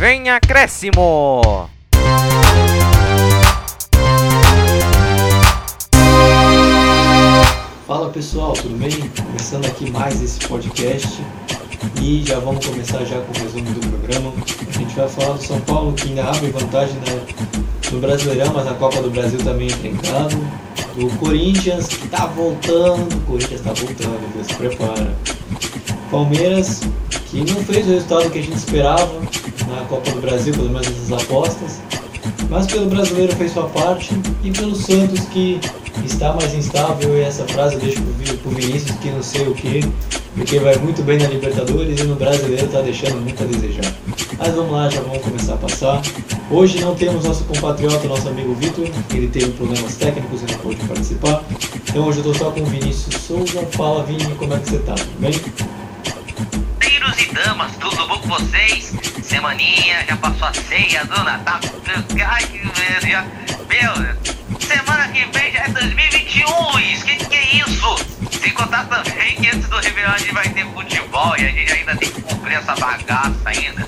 Vem acréscimo! Fala pessoal, tudo bem? Começando aqui mais esse podcast e já vamos começar já com o resumo do programa. A gente vai falar do São Paulo que ainda abre vantagem né, no Brasileirão, mas na Copa do Brasil também entra em casa. Do Corinthians que tá voltando, o Corinthians tá voltando, Deus se prepara. Palmeiras que não fez o resultado que a gente esperava na Copa do Brasil, pelo menos essas apostas. Mas pelo brasileiro fez sua parte e pelo Santos que está mais instável e essa frase eu deixo pro Vinícius que não sei o que, porque vai muito bem na Libertadores e no brasileiro está deixando muito a desejar. Mas vamos lá, já vamos começar a passar. Hoje não temos nosso compatriota, nosso amigo Vitor, ele teve problemas técnicos e não pôde participar. Então hoje eu estou só com o Vinícius Souza. Fala Vini, como é que você está? Tudo bem? E damas, tudo bom com vocês? Semaninha, já passou a ceia do Natal. Ai, já, meu, semana que vem já é 2021, Luiz. Que que é isso? Sem contar também que antes do Réveillon a gente vai ter futebol e a gente ainda tem que cumprir essa bagaça ainda.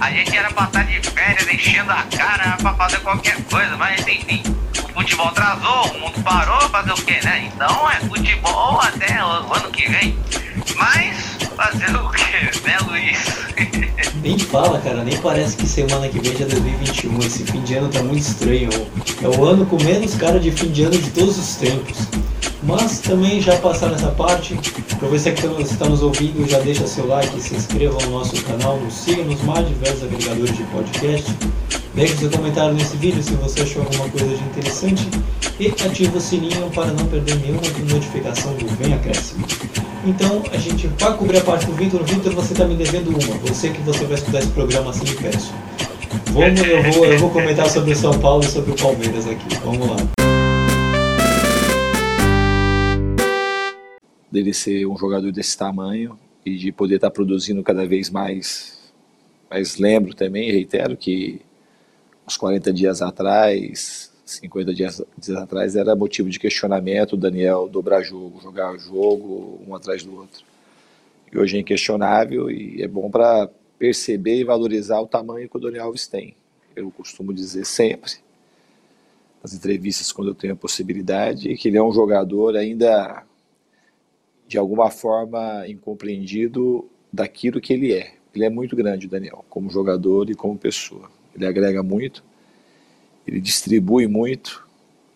A gente era pra estar de férias enchendo a cara pra fazer qualquer coisa, mas enfim. O futebol atrasou, o mundo parou, fazer o quê, né? Então é futebol até o ano que vem. Mas fazer o quê, né, Luiz? Nem fala, cara, nem parece que semana que vem já é 2021. Esse fim de ano tá muito estranho. É o ano com menos cara de fim de ano de todos os tempos. Mas também já passaram essa parte. Para você que está nos ouvindo, já deixa seu like, se inscreva no nosso canal, nos siga nos mais diversos agregadores de podcast. Deixe seu comentário nesse vídeo se você achou alguma coisa de interessante e ative o sininho para não perder nenhuma notificação do Vem Acréscimo. Então a gente vai cobrir a parte do Vitor. Vitor, você está me devendo uma. Você que você vai escutar esse programa assim, peço. Vamos, eu vou, eu vou comentar sobre o São Paulo e sobre o Palmeiras aqui. Vamos lá. Dele ser um jogador desse tamanho e de poder estar tá produzindo cada vez mais. Mas lembro também, reitero, que uns 40 dias atrás 50 dias, dias atrás era motivo de questionamento o Daniel dobrar jogo, jogar jogo um atrás do outro. E hoje é inquestionável e é bom para perceber e valorizar o tamanho que o Daniel Alves tem. Eu costumo dizer sempre, nas entrevistas quando eu tenho a possibilidade, que ele é um jogador ainda de alguma forma incompreendido daquilo que ele é. Ele é muito grande, o Daniel, como jogador e como pessoa. Ele agrega muito ele distribui muito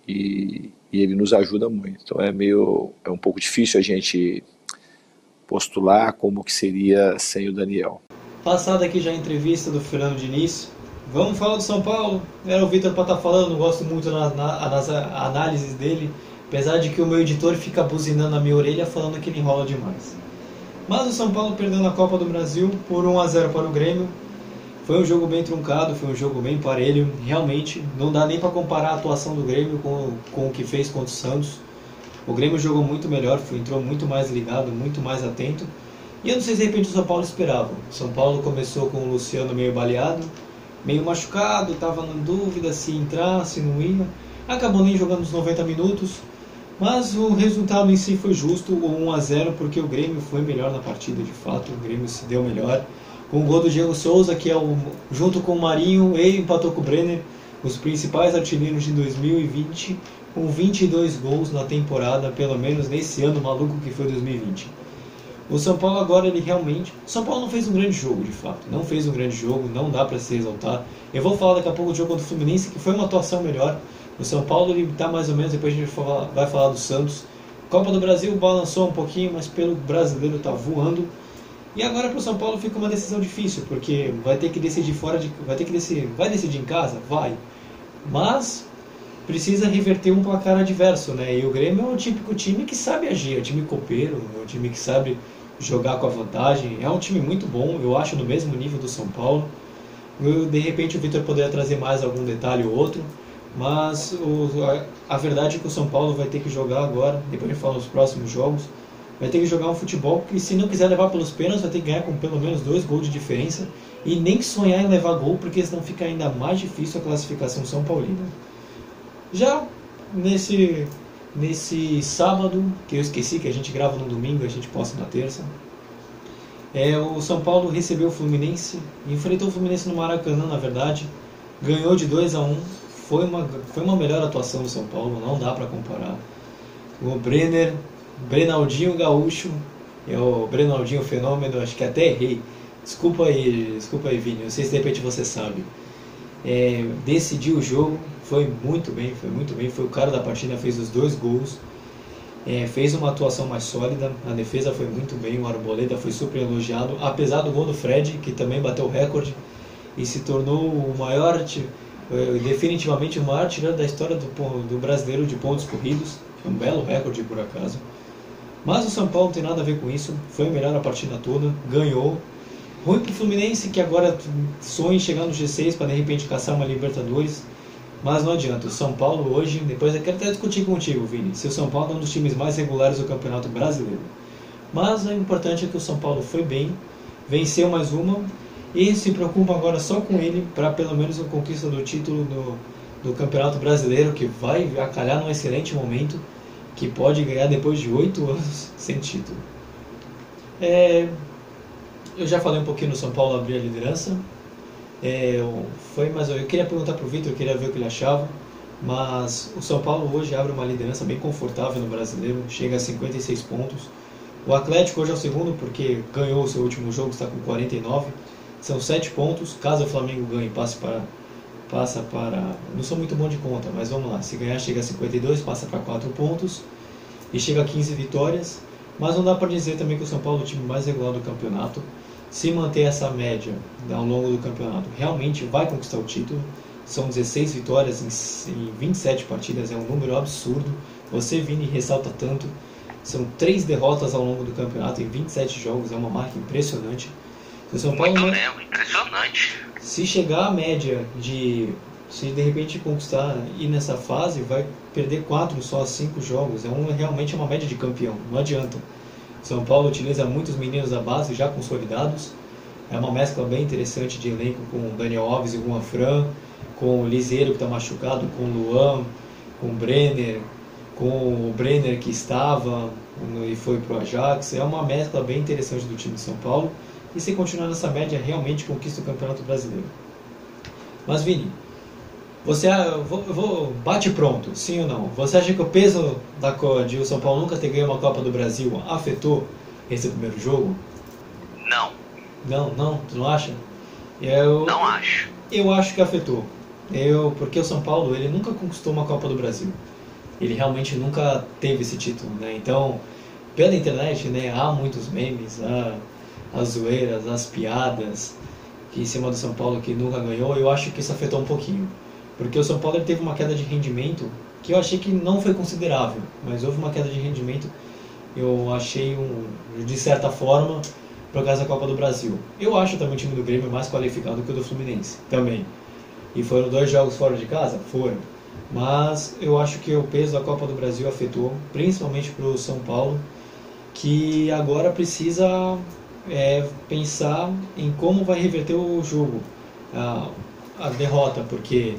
e, e, ele nos ajuda muito. Então é meio é um pouco difícil a gente postular como que seria sem o Daniel. Passada aqui já a entrevista do Fernando Diniz, vamos falar do São Paulo. Era o Vitor para estar tá falando, gosto muito nas análises dele, apesar de que o meu editor fica buzinando na minha orelha falando que ele enrola demais. Mas o São Paulo perdeu na Copa do Brasil por 1 a 0 para o Grêmio, foi um jogo bem truncado, foi um jogo bem parelho. Realmente, não dá nem para comparar a atuação do Grêmio com, com o que fez contra o Santos. O Grêmio jogou muito melhor, foi, entrou muito mais ligado, muito mais atento. E eu não sei se de repente o São Paulo esperava. O São Paulo começou com o Luciano meio baleado, meio machucado, estava na dúvida se entrar, se não ia. Acabou nem jogando os 90 minutos. Mas o resultado em si foi justo, o 1 a 0 porque o Grêmio foi melhor na partida de fato, o Grêmio se deu melhor com o gol do Diego Souza, que é o, junto com o Marinho, ele empatou com o Brenner, os principais artilheiros de 2020, com 22 gols na temporada, pelo menos nesse ano maluco que foi 2020. O São Paulo agora ele realmente, o São Paulo não fez um grande jogo, de fato, não fez um grande jogo, não dá para se exaltar. Eu vou falar daqui a pouco do jogo contra o Fluminense, que foi uma atuação melhor. O São Paulo ele tá mais ou menos, depois a gente vai falar do Santos. Copa do Brasil balançou um pouquinho, mas pelo brasileiro tá voando. E agora para o São Paulo fica uma decisão difícil, porque vai ter que decidir fora de, vai ter que decidir, vai decidir em casa, vai. Mas precisa reverter um placar adverso, né? E o Grêmio é um típico time que sabe agir, é um time copeiro, é um time que sabe jogar com a vantagem. É um time muito bom, eu acho no mesmo nível do São Paulo. Eu, de repente o Vitor poderia trazer mais algum detalhe ou outro, mas o, a, a, verdade é que o São Paulo vai ter que jogar agora, depois de falar nos próximos jogos, vai ter que jogar um futebol que, se não quiser levar pelos pênaltis, vai ter que ganhar com pelo menos dois gols de diferença e nem sonhar em levar gol, porque senão fica ainda mais difícil a classificação São Paulina. Já nesse, nesse sábado, que eu esqueci que a gente grava no domingo, a gente posta na terça, É, o São Paulo recebeu o Fluminense, enfrentou o Fluminense no Maracanã, na verdade, ganhou de 2 a 1 foi uma, foi uma melhor atuação do São Paulo, não dá para comparar. O Brenner, Brenaldinho Gaúcho, é o Brenaldinho Fenômeno, acho que até errei. Desculpa aí, desculpa aí, Vini, não sei se de repente você sabe. É, decidiu o jogo, foi muito bem, foi muito bem, foi o cara da partida, fez os dois gols. É, fez uma atuação mais sólida, a defesa foi muito bem, o Arboleda foi super elogiado, apesar do gol do Fred, que também bateu o recorde e se tornou o maior, é, definitivamente o maior tirando da história do, do brasileiro de pontos corridos, um belo recorde por acaso. Mas o São Paulo não tem nada a ver com isso, foi melhor a partida toda, ganhou. Ruim pro Fluminense que agora sonha em chegar no G6 para de repente caçar uma Libertadores. Mas não adianta, o São Paulo hoje, depois eu quero até discutir contigo, Vini, se o São Paulo é um dos times mais regulares do Campeonato Brasileiro. Mas o importante é que o São Paulo foi bem, venceu mais uma e se preocupa agora só com ele para pelo menos a conquista do título do, do Campeonato Brasileiro, que vai acalhar num excelente momento, que pode ganhar depois de oito anos sem título. É, eu já falei um pouquinho no São Paulo abrir a liderança, é, foi, mas eu queria perguntar para o Vitor, eu queria ver o que ele achava. Mas o São Paulo hoje abre uma liderança bem confortável no brasileiro, chega a 56 pontos. O Atlético hoje é o segundo porque ganhou o seu último jogo, está com 49. São 7 pontos. Caso o Flamengo ganhe, passe para, passa para. Não sou muito bom de conta, mas vamos lá. Se ganhar, chega a 52, passa para 4 pontos e chega a 15 vitórias. Mas não dá para dizer também que o São Paulo é o time mais regular do campeonato se manter essa média ao longo do campeonato, realmente vai conquistar o título. São 16 vitórias em, 27 partidas, é um número absurdo. Você, Vini, ressalta tanto. São três derrotas ao longo do campeonato em 27 jogos, é uma marca impressionante. O São Paulo, Muito mesmo, impressionante. Se chegar à média de. Se de repente conquistar ir nessa fase, vai perder quatro só cinco jogos. É um, realmente uma média de campeão, não adianta. São Paulo utiliza muitos meninos da base já consolidados. É uma mescla bem interessante de elenco com Daniel Alves e Juan Fran, com o Liseiro que está machucado, com o Luan, com o Brenner, com o Brenner que estava e foi para o Ajax. É uma mescla bem interessante do time de São Paulo. E se continuar nessa média, realmente conquista o Campeonato Brasileiro. Mas Vini, você vou, vou, bate pronto, sim ou não? Você acha que o peso da de o São Paulo nunca ter ganho uma Copa do Brasil afetou esse primeiro jogo? Não. Não, não, tu não acha? Eu, não acho. Eu acho que afetou. Eu, porque o São Paulo ele nunca conquistou uma Copa do Brasil. Ele realmente nunca teve esse título, né? Então, pela internet, né, há muitos memes, há as zoeiras, as piadas que em cima do São Paulo que nunca ganhou. Eu acho que isso afetou um pouquinho. Porque o São Paulo teve uma queda de rendimento que eu achei que não foi considerável, mas houve uma queda de rendimento, eu achei, um, de certa forma, por causa da Copa do Brasil. Eu acho também o time do Grêmio mais qualificado que o do Fluminense, também. E foram dois jogos fora de casa? Foram. Mas eu acho que o peso da Copa do Brasil afetou, principalmente para o São Paulo, que agora precisa é, pensar em como vai reverter o jogo, a, a derrota, porque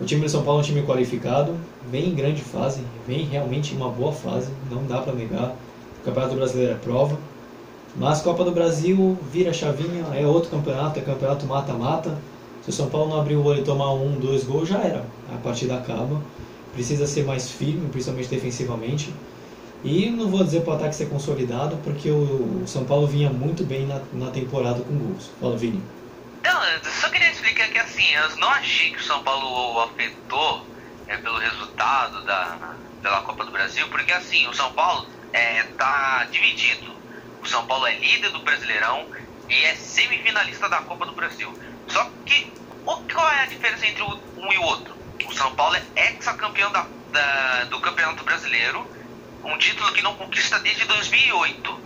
o time do São Paulo é um time qualificado, vem em grande fase, vem realmente em uma boa fase, não dá para negar. O Campeonato Brasileiro é prova. Mas Copa do Brasil vira chavinha, é outro campeonato, é campeonato mata-mata. Se o São Paulo não abrir o olho e tomar um, dois gols, já era. A partida acaba. Precisa ser mais firme, principalmente defensivamente. E não vou dizer para o ataque ser consolidado, porque o São Paulo vinha muito bem na, na temporada com gols. Fala, Vini. Não, só queria explicar que assim, eu não achei que o São Paulo afetou é, pelo resultado da, pela Copa do Brasil, porque assim, o São Paulo é, tá dividido. O São Paulo é líder do Brasileirão e é semifinalista da Copa do Brasil. Só que o, qual é a diferença entre um e o outro? O São Paulo é ex-campeão da, da, do Campeonato Brasileiro, um título que não conquista desde 2008.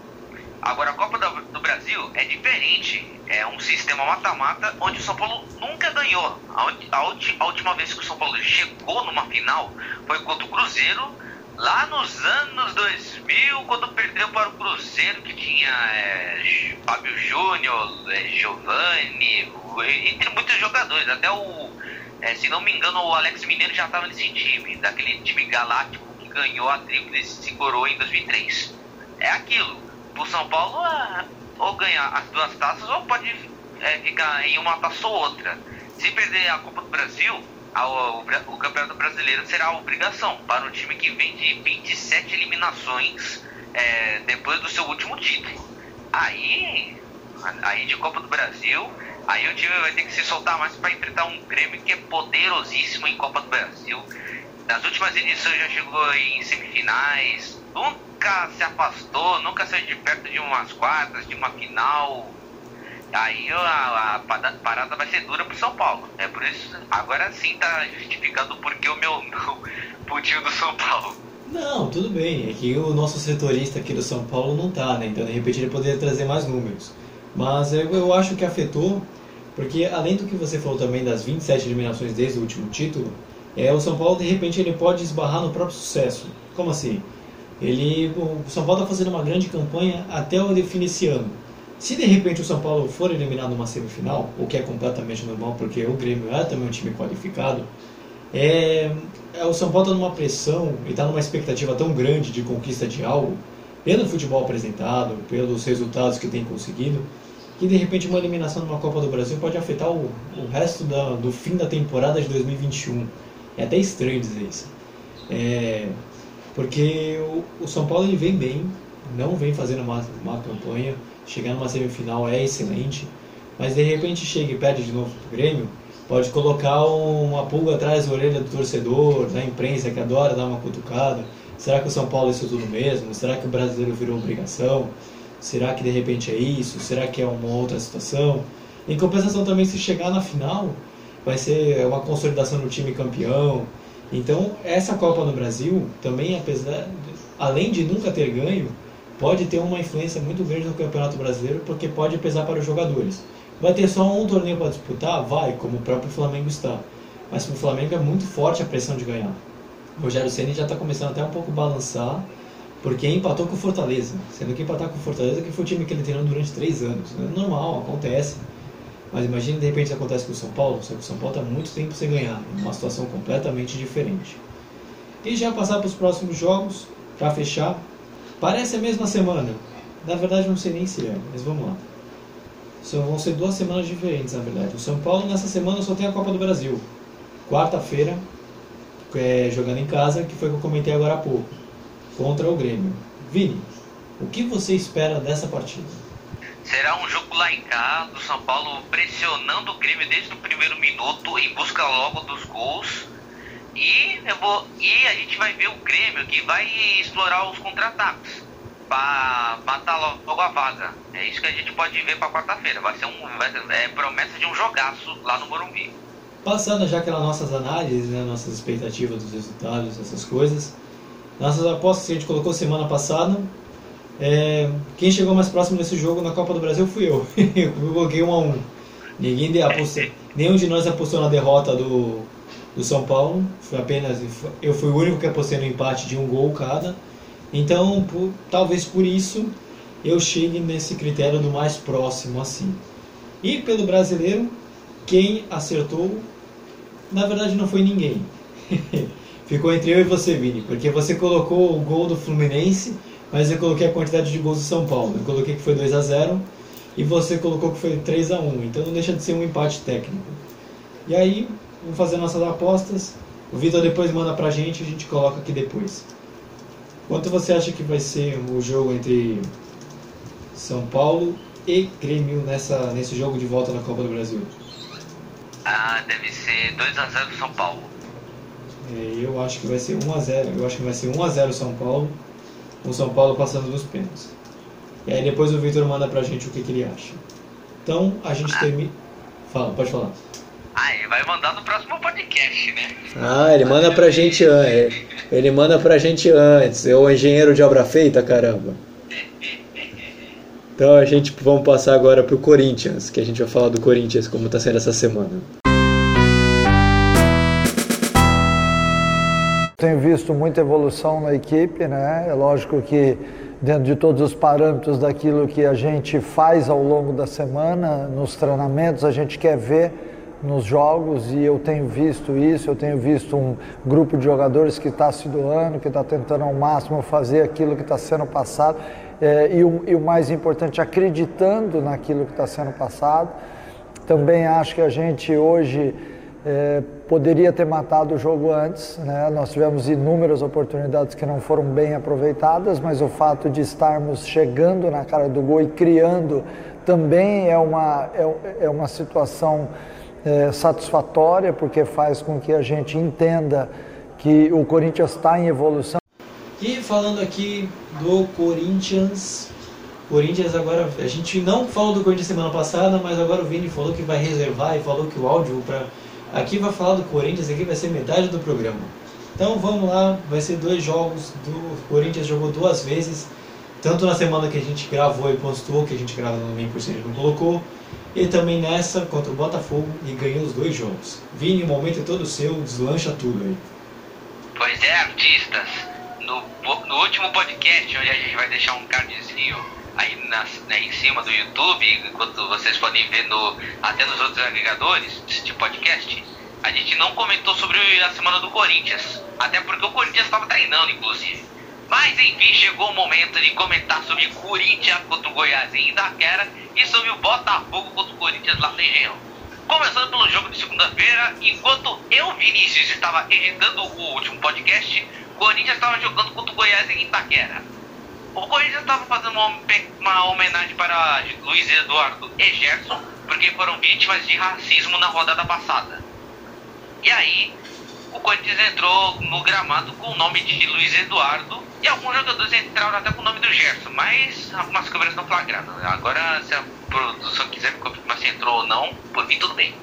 Agora, a Copa do Brasil é diferente. É um sistema mata-mata onde o São Paulo nunca ganhou. A, última vez que o São Paulo chegou numa final foi contra o Cruzeiro, lá nos anos 2000, quando perdeu para o Cruzeiro, que tinha é, Fábio Júnior, é, Giovanni, entre muitos jogadores. Até o, é, se não me engano, o Alex Mineiro já estava nesse time, daquele time galáctico ganhou a tríplice coroa em 2003. É aquilo o São Paulo, ah, ou ganhar as duas taças ou pode é, ficar em uma taça ou outra. Se perder a Copa do Brasil, a, o, o, Campeonato Brasileiro será obrigação para um time que vem de 27 eliminações é, depois do seu último título. Aí, aí de Copa do Brasil, aí o time vai ter que se soltar mais para enfrentar um Grêmio que é poderosíssimo em Copa do Brasil. Nas últimas edições já chegou em semifinais, nunca se afastou, nunca saiu de perto de umas quartas, de uma final. Aí a, a parada vai ser dura pro São Paulo. É por isso, agora sim tá justificando porque o meu pro time do São Paulo. Não, tudo bem. É que o nosso setorista aqui do São Paulo não tá, né? Então de repente ele poderia trazer mais números. Mas eu, eu acho que afetou, porque além do que você falou também das 27 eliminações desde o último título, é, o São Paulo de repente ele pode esbarrar no próprio sucesso. Como assim? Ele, o São Paulo está fazendo uma grande campanha até o fim desse ano. Se de repente o São Paulo for eliminado numa semifinal, o que é completamente normal, porque o Grêmio é também um time qualificado, é, é o São Paulo está numa pressão e está numa expectativa tão grande de conquista de algo, pelo futebol apresentado, pelos resultados que tem conseguido, que de repente uma eliminação numa Copa do Brasil pode afetar o, o resto da, do fim da temporada de 2021. É até estranho dizer isso. É, porque o, o, São Paulo ele vem bem, não vem fazendo uma, uma campanha, chegar numa semifinal é excelente, mas de repente chega e perde de novo pro Grêmio, pode colocar uma pulga atrás da orelha do torcedor, da imprensa que adora dar uma cutucada. Será que o São Paulo é isso tudo mesmo? Será que o brasileiro virou obrigação? Será que de repente é isso? Será que é uma outra situação? Em compensação também se chegar na final, vai ser uma consolidação do time campeão. Então, essa Copa no Brasil, também, apesar, além de nunca ter ganho, pode ter uma influência muito grande no Campeonato Brasileiro, porque pode pesar para os jogadores. Vai ter só um torneio para disputar? Vai, como o próprio Flamengo está. Mas para o Flamengo é muito forte a pressão de ganhar. O Rogério Ceni já está começando até um pouco a balançar, porque empatou com o Fortaleza. Sendo que empatar com o Fortaleza que foi o time que ele treinou durante três anos. É normal, acontece. Mas imagine de repente acontece com o São Paulo, só que o São Paulo está muito tempo sem ganhar, uma situação completamente diferente. E já passar para os próximos jogos, para fechar, parece a mesma semana. Na verdade não sei nem se é, mas vamos lá. Só vão ser duas semanas diferentes, na verdade. O São Paulo nessa semana só tem a Copa do Brasil. Quarta-feira, é, jogando em casa, que foi o que eu comentei agora há pouco, contra o Grêmio. Vini, o que você espera dessa partida? Será um jogo lá em casa, do São Paulo pressionando o Grêmio desde o primeiro minuto em busca logo dos gols. E, vou, e a gente vai ver o Grêmio que vai explorar os contra-ataques para matar logo a vaga. É isso que a gente pode ver para quarta-feira. Vai ser um vai ser, é, promessa de um jogaço lá no Morumbi. Passando já aquelas nossas análises, né, nossas expectativas dos resultados, essas coisas. Nossas apostas que a gente colocou semana passada, é, quem chegou mais próximo desse jogo na Copa do Brasil fui eu. eu coloquei um a um. Ninguém apostou, nenhum de nós apostou na derrota do, do São Paulo. Foi apenas eu fui o único que apostei no empate de um gol cada. Então, por, talvez por isso eu chegue nesse critério do mais próximo assim. E pelo brasileiro, quem acertou, na verdade não foi ninguém. Ficou entre eu e você, Vini, porque você colocou o gol do Fluminense mas eu coloquei a quantidade de gols do São Paulo. Eu coloquei que foi 2 a 0 e você colocou que foi 3 a 1 então não deixa de ser um empate técnico. E aí, vamos fazer nossas apostas. O Vitor depois manda pra gente e a gente coloca aqui depois. Quanto você acha que vai ser o jogo entre São Paulo e Grêmio nessa, nesse jogo de volta na Copa do Brasil? Ah, deve ser 2 a 0 São Paulo. É, eu acho que vai ser 1 a 0 Eu acho que vai ser 1 a 0 São Paulo o São Paulo passando dos pênaltis. E aí depois o Victor manda pra gente o que, que ele acha. Então a gente ah. termina. Fala, pode falar. Ah, ele vai mandar no próximo podcast, né? Ah, ele manda pra gente antes. Ele manda pra gente antes. É o engenheiro de obra feita, caramba. Então a gente vamos passar agora pro Corinthians, que a gente vai falar do Corinthians como tá sendo essa semana. Tenho visto muita evolução na equipe, né? É lógico que dentro de todos os parâmetros daquilo que a gente faz ao longo da semana, nos treinamentos, a gente quer ver nos jogos e eu tenho visto isso, eu tenho visto um grupo de jogadores que está se doando, que está tentando ao máximo fazer aquilo que está sendo passado é, e, o, e o mais importante, acreditando naquilo que está sendo passado. Também acho que a gente hoje é, poderia ter matado o jogo antes, né? nós tivemos inúmeras oportunidades que não foram bem aproveitadas, mas o fato de estarmos chegando na cara do gol e criando também é uma, é, é uma situação é, satisfatória, porque faz com que a gente entenda que o Corinthians está em evolução. E falando aqui do Corinthians, Corinthians agora, a gente não falou do Corinthians semana passada, mas agora o Vini falou que vai reservar e falou que o áudio para aqui vai falar do Corinthians, aqui vai ser metade do programa. Então vamos lá, vai ser dois jogos, do Corinthians jogou duas vezes, tanto na semana que a gente gravou e postou, que a gente grava no por cento não colocou, e também nessa contra o Botafogo e ganhou os dois jogos. Vini, o momento é todo seu, deslancha tudo aí. Pois é, artistas no, no último podcast, onde a gente vai deixar um cardzinho aí na, né, em cima do YouTube, enquanto vocês podem ver no, até nos outros agregadores de podcast, a gente não comentou sobre a semana do Corinthians. Até porque o Corinthians estava treinando, inclusive. Mas enfim, chegou o momento de comentar sobre Corinthians contra o Goiás em Itaquera e sobre o Botafogo contra o Corinthians lá na região. Começando pelo jogo de segunda-feira, enquanto eu, Vinícius, estava editando o último podcast, Corinthians estava jogando contra o Goiás em Itaquera. O Corinthians estava fazendo uma, homenagem para Luiz Eduardo e Gerson, porque foram vítimas de racismo na rodada passada. E aí, o Corinthians entrou no gramado com o nome de Luiz Eduardo e alguns jogadores entraram até com o nome do Gerson, mas algumas câmeras não flagraram. Agora, se a produção quiser me confirmar se entrou ou não, por mim tudo bem.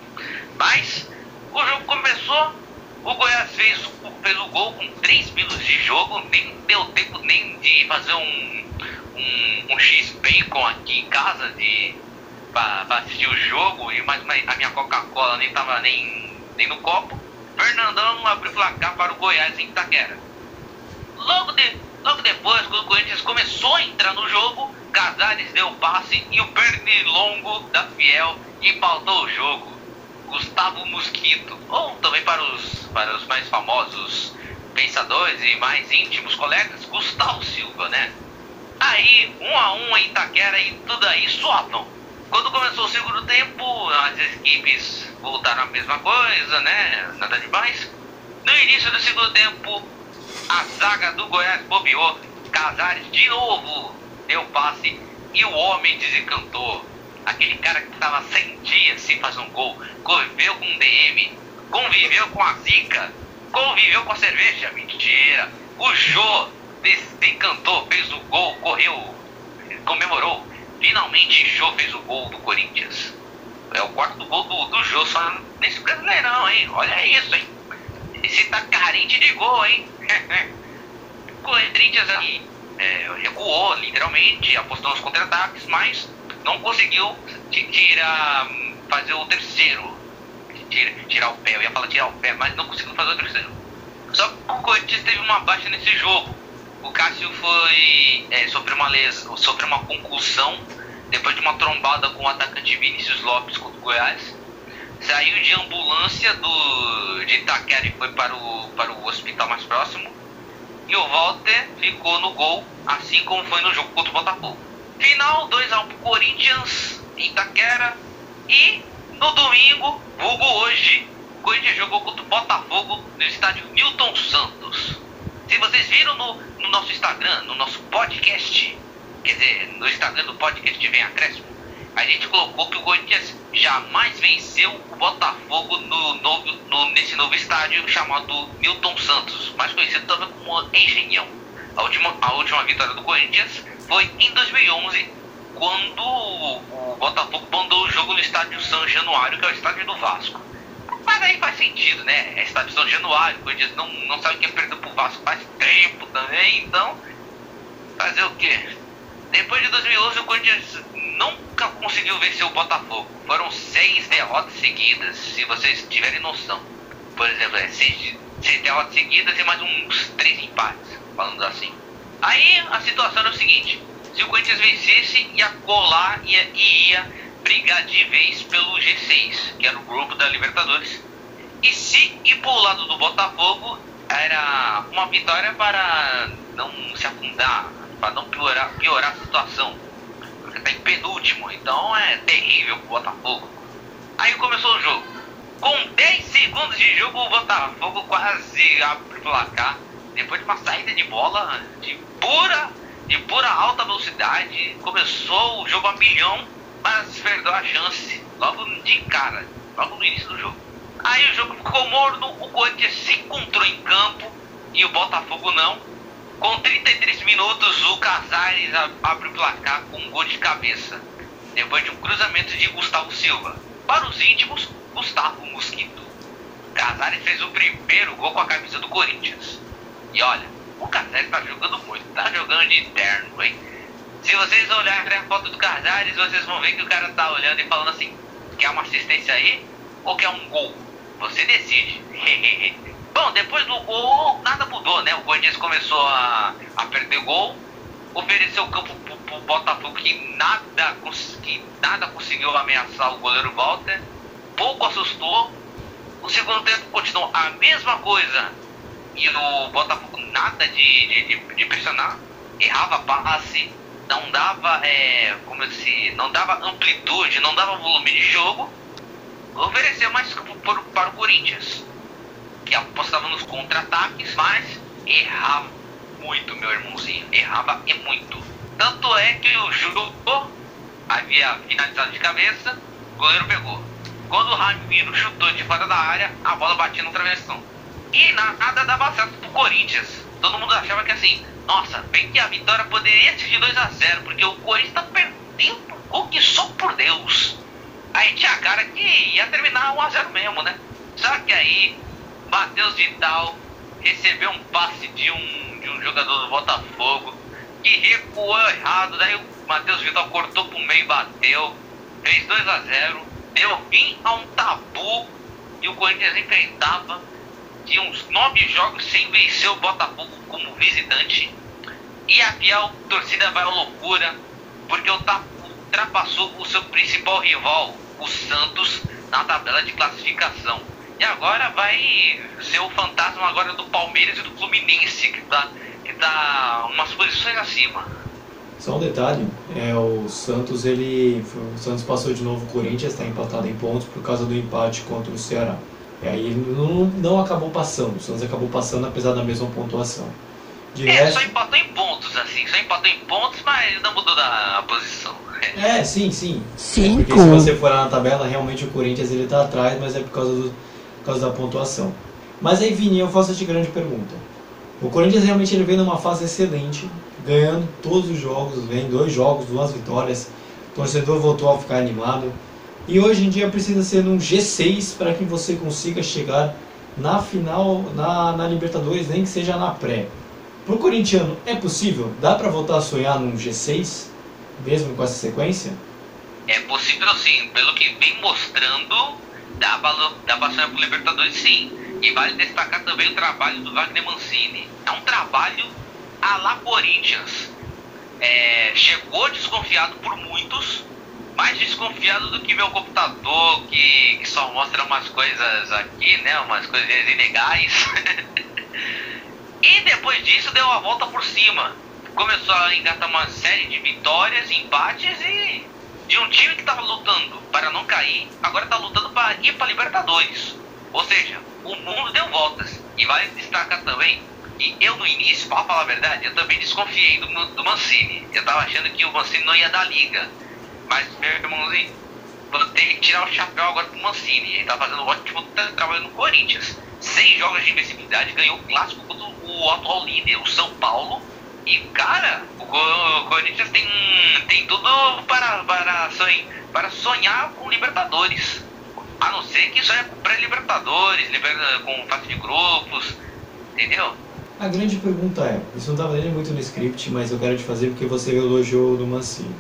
Mas, o jogo começou o Goiás fez, o gol com 3 minutos de jogo, nem deu tempo nem de fazer um, um, um X-Bacon aqui em casa de, assistir o jogo, e mais a minha Coca-Cola nem tava nem, nem no copo. Fernandão abriu o placar para o Goiás em Itaquera. Logo, de, logo depois, quando o Corinthians começou a entrar no jogo, Casares deu o passe e o pernilongo da Fiel empaltou o jogo. Gustavo Mosquito, ou também para os, para os mais famosos pensadores e mais íntimos colegas, Gustavo Silva, né? Aí, um a um em Itaquera e tudo aí suavam. Quando começou o segundo tempo, as equipes voltaram a mesma coisa, né? Nada demais. No início do segundo tempo, a zaga do Goiás bobeou. Casares de novo deu passe e o homem desencantou. Aquele cara que estava 100 dias sem fazer um gol, conviveu com um DM, conviveu com a zica, conviveu com a cerveja. Mentira! O Jô desencantou, fez o gol, correu, comemorou. Finalmente Jô fez o gol do Corinthians. É o quarto gol do, do Jô só nesse brasileirão, hein? Olha isso, hein? Esse tá carente de gol, hein? Corinthians aí é, recuou, literalmente, apostou nos contra-ataques, mas não conseguiu tirar, fazer o terceiro. Tira, tirar o pé, eu ia falar tirar o pé, mas não conseguiu fazer o terceiro. Só que o Corinthians teve uma baixa nesse jogo. O Cássio foi. É, sofreu uma lesão, sofreu uma concussão depois de uma trombada com o atacante Vinícius Lopes contra o Goiás. Saiu de ambulância do, de Itaquera e foi para o, para o hospital mais próximo. E o Walter ficou no gol, assim como foi no jogo contra o Botafogo. Final 2x1 pro Corinthians, Itaquera. E no domingo, vulgo hoje, o Corinthians jogou contra o Botafogo no estádio Newton Santos. Se vocês viram no, no nosso Instagram, no nosso podcast, quer dizer, no Instagram do podcast Vem Acréscimo, a gente colocou que o Corinthians jamais venceu o Botafogo no novo, no, nesse novo estádio chamado Newton Santos, mais conhecido também como Engenhão. A última, a última vitória do Corinthians foi em 2011, quando o Botafogo mandou o jogo no estádio São Januário, que é o estádio do Vasco. Mas aí faz sentido, né? É estádio São Januário, o Corinthians não, não sabe que é perder pro Vasco faz tempo também, então. Fazer o quê? Depois de 2011, o Corinthians nunca conseguiu vencer o Botafogo. Foram seis derrotas seguidas, se vocês tiverem noção. Por exemplo, é seis, seis derrotas seguidas e mais uns três empates, falando assim. Aí a situação era o seguinte: se o Corinthians vencesse, ia colar ia, e ia brigar de vez pelo G6, que era o grupo da Libertadores. E se ir pro lado do Botafogo, era uma vitória para não se afundar para não piorar, piorar a situação. Porque tá em penúltimo, então é terrível pro Botafogo. Aí começou o jogo. Com 10 segundos de jogo, o Botafogo quase abre o placar. Depois de uma saída de bola de pura, de pura alta velocidade, começou o jogo a milhão, mas perdeu a chance logo de cara, logo no início do jogo. Aí o jogo ficou morno, o Corinthians se encontrou em campo e o Botafogo não. Com 33 minutos, o Casares abre o placar com um gol de cabeça, depois de um cruzamento de Gustavo Silva. Para os íntimos, Gustavo Mosquito. Casares fez o primeiro gol com a camisa do Corinthians. E olha, o Casares tá jogando muito, tá jogando de terno, hein? Se vocês olharem a foto do Casares, vocês vão ver que o cara tá olhando e falando assim: quer uma assistência aí ou quer um gol? Você decide. Bom, depois do gol, nada mudou, né? O Corinthians começou a, a perder gol, ofereceu o campo pro, pro Botafogo que nada, que nada conseguiu ameaçar o goleiro Walter, pouco assustou. O segundo tempo continuou a mesma coisa e o Botafogo nada de, de, de, pressionar, errava passe, não dava, é, como se, não dava amplitude, não dava volume de jogo, ofereceu mais campo para o Corinthians que apostava nos contra-ataques, mas errava muito, meu irmãozinho. Errava e muito. Tanto é que o jogo havia finalizado de cabeça, o goleiro pegou. Quando o Ramiro chutou de fora da área, a bola batia no travessão. E nada dava certo pro Corinthians. Todo mundo achava que assim, nossa, bem que a vitória poderia ser de 2 a 0 porque o Corinthians tá perdendo o que só por Deus. Aí tinha cara que ia terminar 1 a 0 mesmo, né? Só que aí Matheus Vital recebeu um passe de um, de um jogador do Botafogo que recuou errado. Daí o Matheus Vital cortou pro meio e bateu. Fez 2 a 0 Deu fim a um tabu e o Corinthians enfrentava de uns nove jogos sem vencer o Botafogo como visitante. E a fiel torcida vai à loucura porque ultrapassou o seu principal rival, o Santos, na tabela de classificação. E agora vai ser o fantasma agora do Palmeiras e do Fluminense, que tá, que tá umas posições acima. Só um detalhe, é, o Santos ele. O Santos passou de novo o Corinthians, está empatado em pontos por causa do empate contra o Ceará. E aí não, não acabou passando, o Santos acabou passando apesar da mesma pontuação. De é, resto... só empatou em pontos, assim, só empatou em pontos, mas não mudou da posição. É, sim, sim. Cinco. Porque se você for na tabela, realmente o Corinthians ele tá atrás, mas é por causa do por causa da pontuação. Mas aí, Vini, eu faço essa grande pergunta. O Corinthians realmente ele vem numa fase excelente, ganhando todos os jogos, vem dois jogos, duas vitórias. O torcedor voltou a ficar animado. E hoje em dia precisa ser num G6 para que você consiga chegar na final, na, na Libertadores, nem que seja na pré. Para o corintiano, é possível? Dá para voltar a sonhar num G6, mesmo com essa sequência? É possível sim, pelo que vem mostrando dá, dá para sonhar pro Libertadores sim. E vale destacar também o trabalho do Wagner Mancini. É um trabalho a la Corinthians. É, chegou desconfiado por muitos, mais desconfiado do que meu computador, que, que só mostra umas coisas aqui, né? Umas coisas ilegais. e depois disso deu a volta por cima. Começou a engatar uma série de vitórias, empates e de um time que estava lutando para não cair, agora está lutando para ir para Libertadores. Ou seja, o mundo deu voltas. E vale destacar também que eu no início, para falar a verdade, eu também desconfiei do, do Mancini. Eu estava achando que o Mancini não ia dar liga. Mas, meu irmãozinho, vou ter que tirar o chapéu agora pro Mancini. Ele está fazendo ótimo trabalho no Corinthians. Seis jogos de invencibilidade, ganhou o clássico contra o atual líder, o São Paulo e, cara, o Corinthians tem, tem tudo para, para, sonhar, para sonhar com Libertadores. A não ser que sonhe com pré-Libertadores, com fase de grupos, entendeu? A grande pergunta é, isso não estava nem muito no script, mas eu quero te fazer porque você elogiou do Mancini.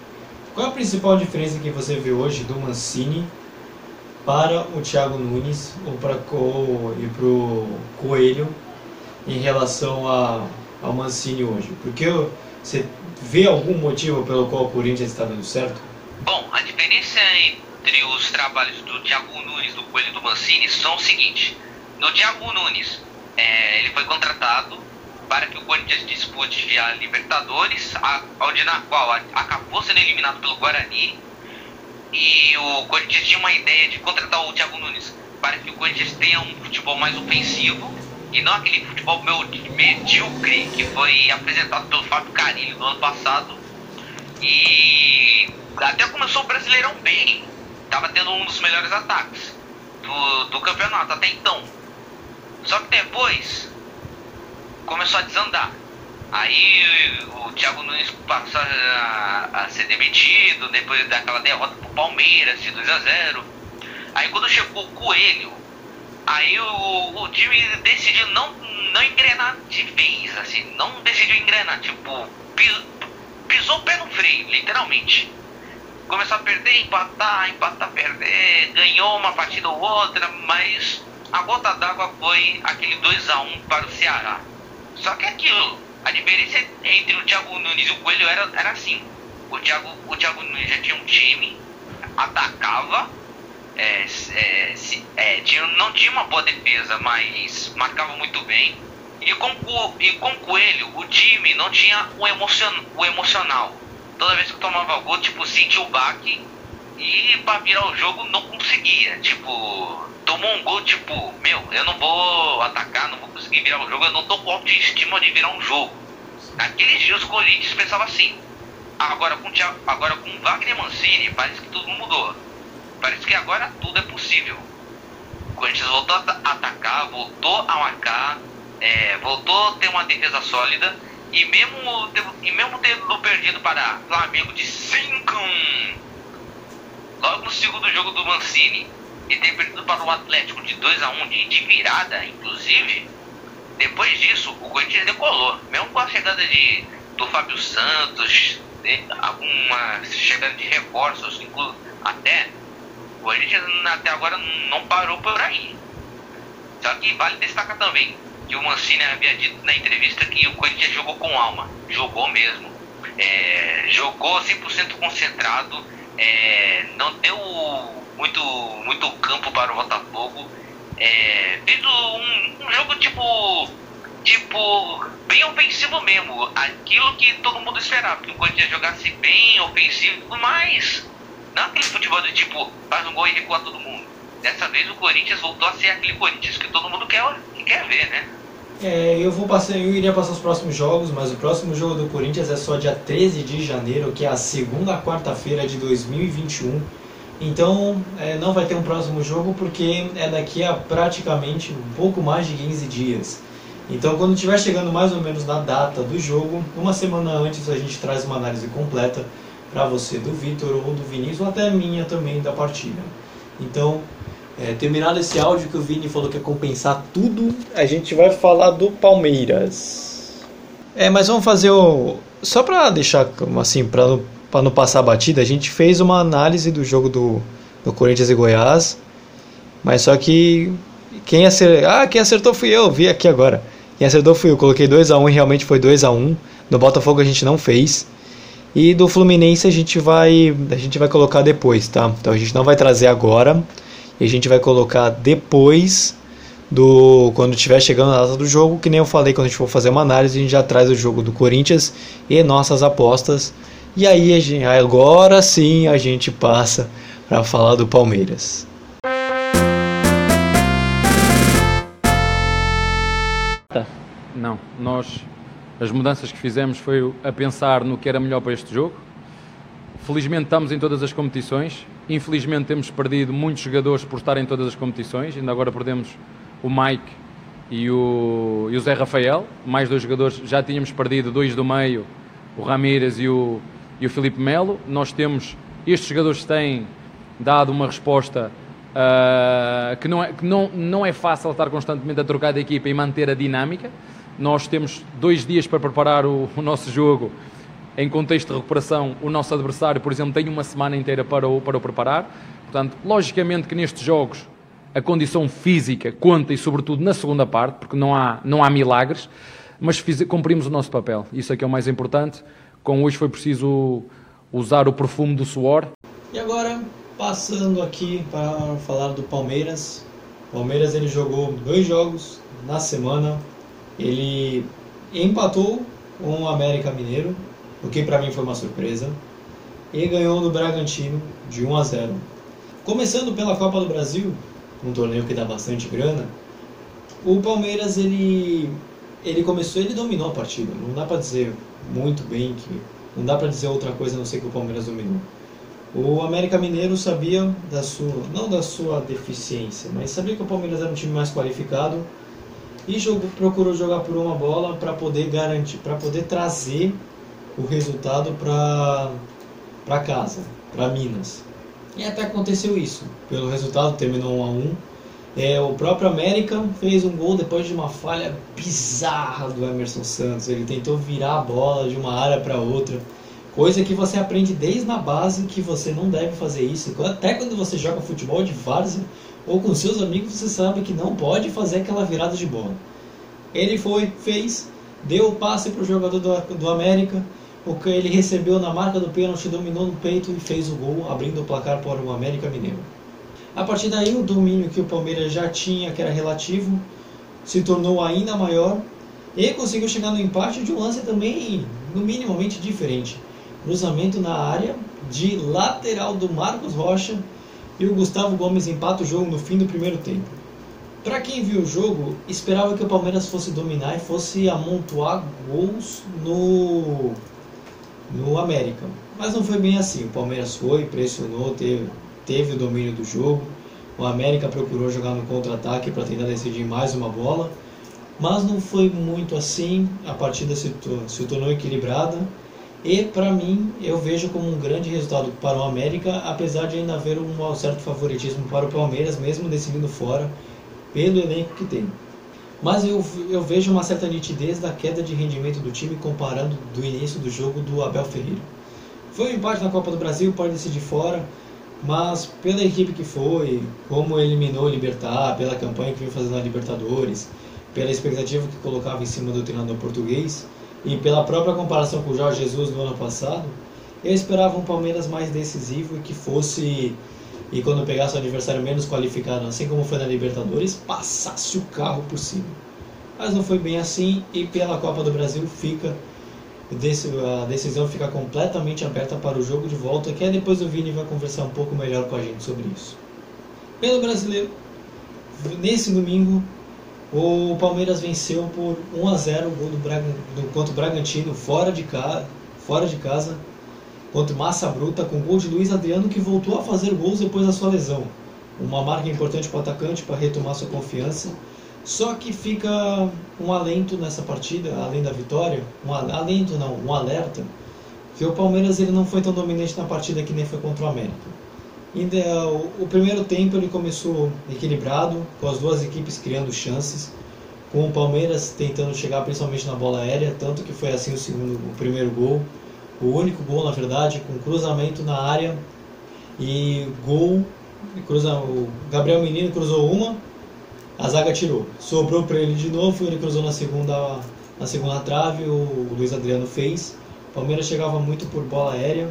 Qual é a principal diferença que você vê hoje do Mancini para o Thiago Nunes ou para o, e para o Coelho em relação a ao Mancini hoje? Porque você vê algum motivo pelo qual o Corinthians está dando certo? Bom, a diferença entre os trabalhos do Thiago Nunes, do Coelho e do Mancini são o seguinte. No Thiago Nunes, é, ele foi contratado para que o Corinthians dispute a Libertadores, a, na qual acabou sendo eliminado pelo Guarani. E o Corinthians tinha uma ideia de contratar o Thiago Nunes para que o Corinthians tenha um futebol mais ofensivo e não aquele futebol medíocre que foi apresentado pelo Fábio Carilho no ano passado. E até começou o Brasileirão bem, estava tendo um dos melhores ataques do, do campeonato até então. Só que depois começou a desandar. Aí o Thiago Nunes passou a, a ser demitido depois daquela derrota pro Palmeiras de 2 a 0 Aí quando chegou o Coelho, aí o, o time decidiu não, não engrenar de vez, assim, não decidiu engrenar, tipo, pis, pisou o pé no freio, literalmente. Começou a perder, empatar, empatar, perder, ganhou uma partida ou outra, mas a gota d'água foi aquele 2 a 1 para o Ceará. Só que aquilo, a diferença entre o Thiago Nunes e o Coelho era, era assim. O Thiago, o Thiago Nunes já tinha um time, atacava, é, é, é, tinha, não tinha uma boa defesa, mas marcava muito bem. E com, e com o Coelho, o time não tinha o, emocion, o emocional. Toda vez que tomava gol, tipo, sentia o baque e para virar o jogo não conseguia. Tipo, tomou um gol, tipo, meu, eu não vou atacar, não vou conseguir virar o jogo, eu não tô com autoestima de virar um jogo. Naqueles dias o Corinthians pensava assim. Agora com, agora com Wagner Mancini, parece que tudo mudou. Parece que agora tudo é possível. O Corinthians voltou a atacar, voltou a marcar, é, voltou a ter uma defesa sólida e mesmo, e mesmo tendo perdido para Flamengo de 5 logo no segundo jogo do Mancini e ter perdido para o Atlético de 2 a 1 de, de virada, inclusive, depois disso o Corinthians decolou, mesmo com a chegada de, do Fábio Santos, alguma chegada de reforços, inclu, até o Corinthians até agora não parou por aí. Só que vale destacar também que o Mancini havia dito na entrevista que o Corinthians jogou com alma, jogou mesmo. É, jogou 100% concentrado, é, não deu muito, muito campo para o Botafogo. É, fez um, um jogo tipo tipo, bem ofensivo mesmo. Aquilo que todo mundo esperava, que o Corinthians jogasse bem ofensivo, mas não aquele futebol de tipo, faz um gol e recua todo mundo. Dessa vez o Corinthians voltou a ser aquele Corinthians que todo mundo quer, quer ver, né? É, eu vou passar, eu iria passar os próximos jogos, mas o próximo jogo do Corinthians é só dia 13 de janeiro, que é a segunda quarta-feira de 2021. Então é, não vai ter um próximo jogo porque é daqui a praticamente um pouco mais de 15 dias. Então quando estiver chegando mais ou menos na data do jogo, uma semana antes a gente traz uma análise completa para você do Vitor ou do Vinícius ou até minha também da partida. Então é, terminado esse áudio que o Vini falou que é compensar tudo, a gente vai falar do Palmeiras. É, mas vamos fazer o. Só para deixar assim, para não, pra não passar a batida, a gente fez uma análise do jogo do, do Corinthians e Goiás, mas só que quem acertou. Ah, quem acertou fui eu, vi aqui agora. Quem acertou fui eu, coloquei 2x1 um, e realmente foi 2x1. Um. No Botafogo a gente não fez. E do Fluminense a gente vai. A gente vai colocar depois, tá? Então a gente não vai trazer agora e a gente vai colocar depois do quando estiver chegando a data do jogo, que nem eu falei quando a gente for fazer uma análise, a gente já traz o jogo do Corinthians e nossas apostas. E aí gente, agora sim a gente passa para falar do Palmeiras. Não, nós as mudanças que fizemos foi a pensar no que era melhor para este jogo. Felizmente estamos em todas as competições, Infelizmente temos perdido muitos jogadores por estar em todas as competições. Ainda agora perdemos o Mike e o, e o Zé Rafael. Mais dois jogadores, já tínhamos perdido dois do meio, o Ramírez e o, e o Felipe Melo. Nós temos, estes jogadores têm dado uma resposta uh, que, não é, que não, não é fácil estar constantemente a trocar de equipa e manter a dinâmica. Nós temos dois dias para preparar o, o nosso jogo em contexto de recuperação, o nosso adversário, por exemplo, tem uma semana inteira para o, para o preparar. Portanto, logicamente que nestes jogos a condição física conta e, sobretudo, na segunda parte, porque não há, não há milagres, mas fiz, cumprimos o nosso papel. Isso é que é o mais importante. Com hoje foi preciso usar o perfume do suor. E agora, passando aqui para falar do Palmeiras. O Palmeiras ele jogou dois jogos na semana. Ele empatou com o América Mineiro, o que para mim foi uma surpresa, e ganhou no Bragantino de 1 a 0. Começando pela Copa do Brasil, um torneio que dá bastante grana, o Palmeiras ele ele começou, ele dominou a partida. Não dá para dizer muito bem que não dá para dizer outra coisa a não ser que o Palmeiras dominou. O América Mineiro sabia da sua, não da sua deficiência, mas sabia que o Palmeiras era um time mais qualificado e jogou, procurou jogar por uma bola para poder garantir, para poder trazer o resultado para casa, para Minas. E até aconteceu isso. Pelo resultado terminou 1 a 1. É, o próprio América fez um gol depois de uma falha bizarra do Emerson Santos. Ele tentou virar a bola de uma área para outra. Coisa que você aprende desde a base que você não deve fazer isso. Até quando você joga futebol de várzea ou com seus amigos, você sabe que não pode fazer aquela virada de bola. Ele foi, fez, deu o passe para o jogador do, do América, o que ele recebeu na marca do pênalti, dominou no peito e fez o gol, abrindo o placar para o América Mineiro. A partir daí, o domínio que o Palmeiras já tinha, que era relativo, se tornou ainda maior e conseguiu chegar no empate de um lance também, no minimamente diferente. Cruzamento na área, de lateral do Marcos Rocha, e o Gustavo Gomes empata o jogo no fim do primeiro tempo. Para quem viu o jogo, esperava que o Palmeiras fosse dominar e fosse amontoar gols no, no América. Mas não foi bem assim. O Palmeiras foi, pressionou, teve, teve o domínio do jogo. O América procurou jogar no contra-ataque para tentar decidir mais uma bola. Mas não foi muito assim. A partida se, se tornou equilibrada e para mim, eu vejo como um grande resultado para o América, apesar de ainda haver um certo favoritismo para o Palmeiras, mesmo decidindo fora, pelo elenco que tem. Mas eu, eu vejo uma certa nitidez da queda de rendimento do time comparando do início do jogo do Abel Ferreira. Foi um empate na Copa do Brasil, pode decidir fora, mas pela equipe que foi, como eliminou o Libertar, pela campanha que veio fazendo na Libertadores, pela expectativa que colocava em cima do treinador português, e pela própria comparação com o Jorge Jesus no ano passado, eu esperava um Palmeiras mais decisivo e que fosse, e quando pegasse o adversário menos qualificado, assim como foi na Libertadores, passasse o carro por cima. Mas não foi bem assim e pela Copa do Brasil fica a decisão fica completamente aberta para o jogo de volta, que é depois o Vini vai conversar um pouco melhor com a gente sobre isso. Pelo brasileiro, nesse domingo, o Palmeiras venceu por 1 a 0 o gol do, Braga, contra o Bragantino fora de, fora de casa contra Massa Bruta com gol de Luiz Adriano que voltou a fazer gols depois da sua lesão. Uma marca importante para o atacante para retomar sua confiança. Só que fica um alento nessa partida, além da vitória, um alento não, um alerta, que o Palmeiras ele não foi tão dominante na partida que nem foi contra o América. O primeiro tempo ele começou equilibrado, com as duas equipes criando chances, com o Palmeiras tentando chegar principalmente na bola aérea, tanto que foi assim o segundo, o primeiro gol, o único gol na verdade, com cruzamento na área e gol, cruza, o Gabriel Menino cruzou uma, a zaga tirou, sobrou para ele de novo, ele cruzou na segunda, na segunda trave, o Luiz Adriano fez. O Palmeiras chegava muito por bola aérea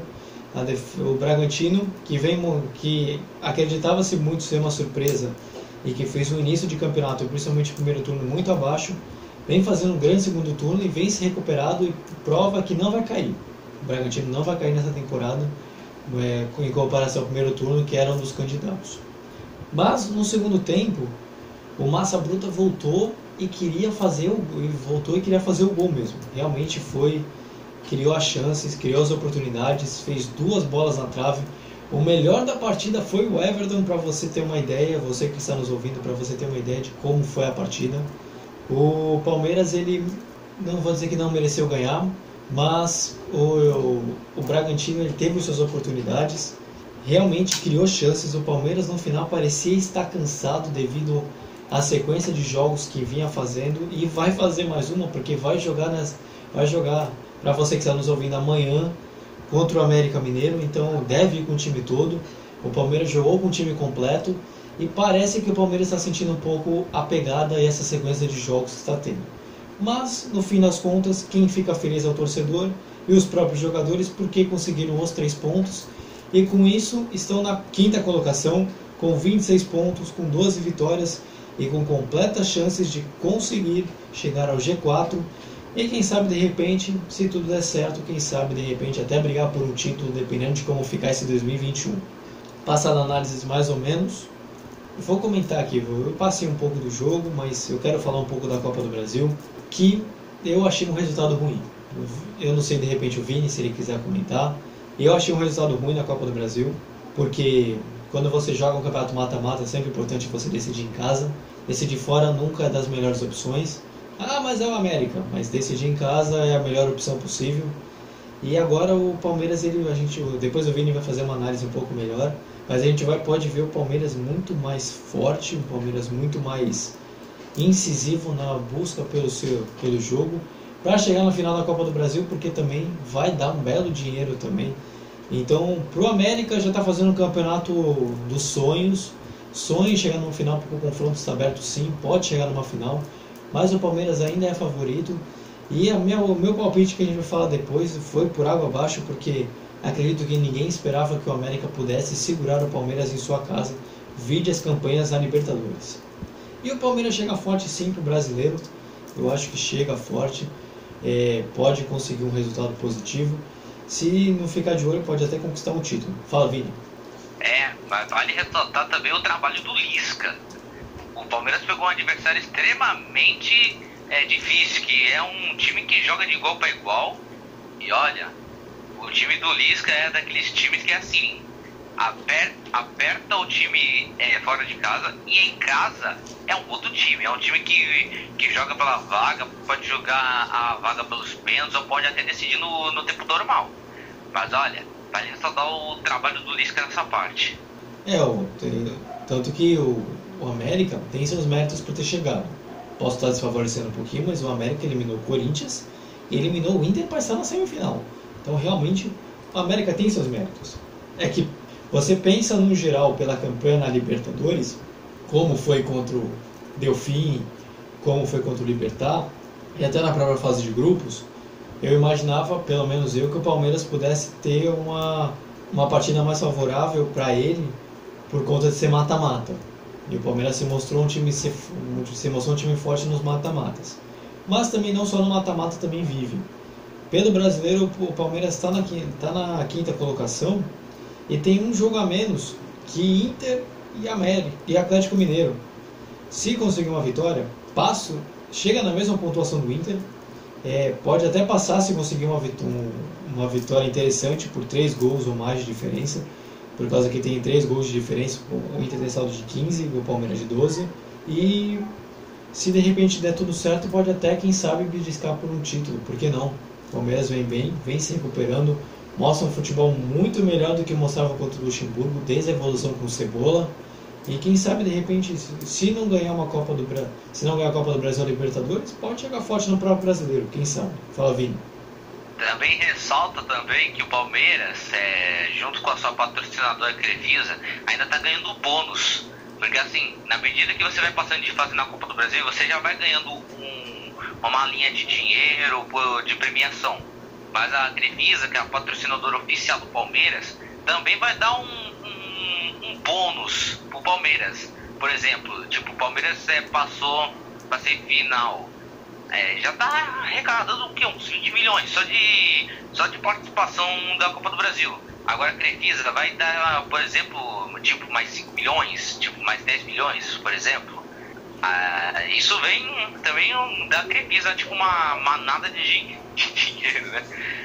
o Bragantino, que, vem, que acreditava-se muito ser uma surpresa e que fez um início de campeonato, principalmente o primeiro turno, muito abaixo, vem fazendo um grande segundo turno e vem se recuperado e prova que não vai cair. O Bragantino não vai cair nessa temporada, é, em comparação ao primeiro turno, que era um dos candidatos. Mas no segundo tempo, o Massa Bruta voltou e queria fazer o voltou e queria fazer o gol mesmo. Realmente foi criou as chances, criou as oportunidades, fez duas bolas na trave. O melhor da partida foi o Everton, para você ter uma ideia, você que está nos ouvindo, para você ter uma ideia de como foi a partida. O Palmeiras, ele não vou dizer que não mereceu ganhar, mas o, o, Bragantino ele teve suas oportunidades, realmente criou chances. O Palmeiras no final parecia estar cansado devido à sequência de jogos que vinha fazendo e vai fazer mais uma porque vai jogar nas, vai jogar para você que está nos ouvindo amanhã contra o América Mineiro, então deve ir com o time todo. O Palmeiras jogou com o time completo e parece que o Palmeiras está sentindo um pouco a pegada e essa sequência de jogos que está tendo. Mas, no fim das contas, quem fica feliz é o torcedor e os próprios jogadores porque conseguiram os três pontos. E com isso estão na quinta colocação com 26 pontos, com 12 vitórias e com completas chances de conseguir chegar ao G4 E quem sabe de repente, se tudo der certo, quem sabe de repente até brigar por um título, dependendo de como ficar esse 2021. Passando análises mais ou menos, vou comentar aqui, eu passei um pouco do jogo, mas eu quero falar um pouco da Copa do Brasil, que eu achei um resultado ruim. Eu não sei de repente o Vini, se ele quiser comentar. Eu achei um resultado ruim na Copa do Brasil, porque quando você joga um campeonato mata-mata é sempre importante você decidir em casa. Decidir fora nunca é das melhores opções. Ah, mas é o América. Mas decidir em casa é a melhor opção possível. E agora o Palmeiras, ele, a gente, depois o Vini vai fazer uma análise um pouco melhor. Mas a gente vai pode ver o Palmeiras muito mais forte, um Palmeiras muito mais incisivo na busca pelo seu pelo jogo para chegar na final da Copa do Brasil, porque também vai dar um belo dinheiro também. Então, pro América já está fazendo um campeonato dos sonhos, sonha em chegar numa final porque o confronto está aberto sim, pode chegar numa final, mas o Palmeiras ainda é favorito. E a minha, o meu palpite que a gente vai falar depois foi por água abaixo, porque acredito que ninguém esperava que o América pudesse segurar o Palmeiras em sua casa, vide as campanhas na Libertadores. E o Palmeiras chega forte sim para o brasileiro, eu acho que chega forte, é, pode conseguir um resultado positivo. Se não ficar de olho, pode até conquistar um título. Fala, Vini. É, mas vale ressaltar também o trabalho do Lisca. O Palmeiras pegou um adversário extremamente é, difícil, que é um time que joga de igual para igual. E olha, o time do Lisca é daqueles times que é assim, aperta, aperta o time é, fora de casa e em casa é um outro time. É um time que, que joga pela vaga, pode jogar a vaga pelos pênaltis ou pode até decidir no, no tempo normal. Mas olha, vale ressaltar o trabalho do Lisca nessa parte. É, o, tanto que o, o América tem seus méritos por ter chegado. Posso estar desfavorecendo um pouquinho, mas o América eliminou o Corinthians e eliminou o Inter para estar na semifinal. Então realmente o América tem seus méritos. É que você pensa no geral pela campanha na Libertadores, como foi contra o Delfim, como foi contra o Libertar, e até na própria fase de grupos, eu imaginava, pelo menos eu, que o Palmeiras pudesse ter uma, uma partida mais favorável para ele por conta de ser mata-mata. E o Palmeiras se mostrou um time se, se mostrou um time forte nos mata-matas. Mas também não só no mata-mata também vive. Pelo brasileiro, o Palmeiras está na, tá na quinta colocação e tem um jogo a menos que Inter e América e Atlético Mineiro. Se conseguir uma vitória, passo, chega na mesma pontuação do Inter, é, pode até passar se conseguir uma, uma vitória interessante por três gols ou mais de diferença, por causa que tem três gols de diferença, o Inter tem saldo de 15 e o Palmeiras de 12. E se de repente der tudo certo, pode até, quem sabe, beliscar por um título, por que não? O Palmeiras vem bem, vem se recuperando, mostra um futebol muito melhor do que mostrava contra o Luxemburgo, desde a evolução com o Cebola. E quem sabe de repente, se não ganhar uma Copa do Brasil, se não ganhar a Copa do Brasil Libertadores, pode chegar forte no próprio brasileiro, quem sabe? Fala Vini. Também ressalta também que o Palmeiras, é, junto com a sua patrocinadora Crevisa, ainda está ganhando bônus. Porque assim, na medida que você vai passando de fase na Copa do Brasil, você já vai ganhando um, uma linha de dinheiro, de premiação. Mas a Crevisa, que é a patrocinadora oficial do Palmeiras, também vai dar um, um, um bônus pro Palmeiras. Por exemplo, tipo, o Palmeiras é, passou para ser final. É, já tá arrecadando o quê? Uns 20 milhões só de, só de participação da Copa do Brasil. Agora a Crevisa vai dar, por exemplo, tipo, mais 5 milhões, tipo, mais 10 milhões, por exemplo. Ah, isso vem também da Crevisa, tipo uma manada de dinheiro, né?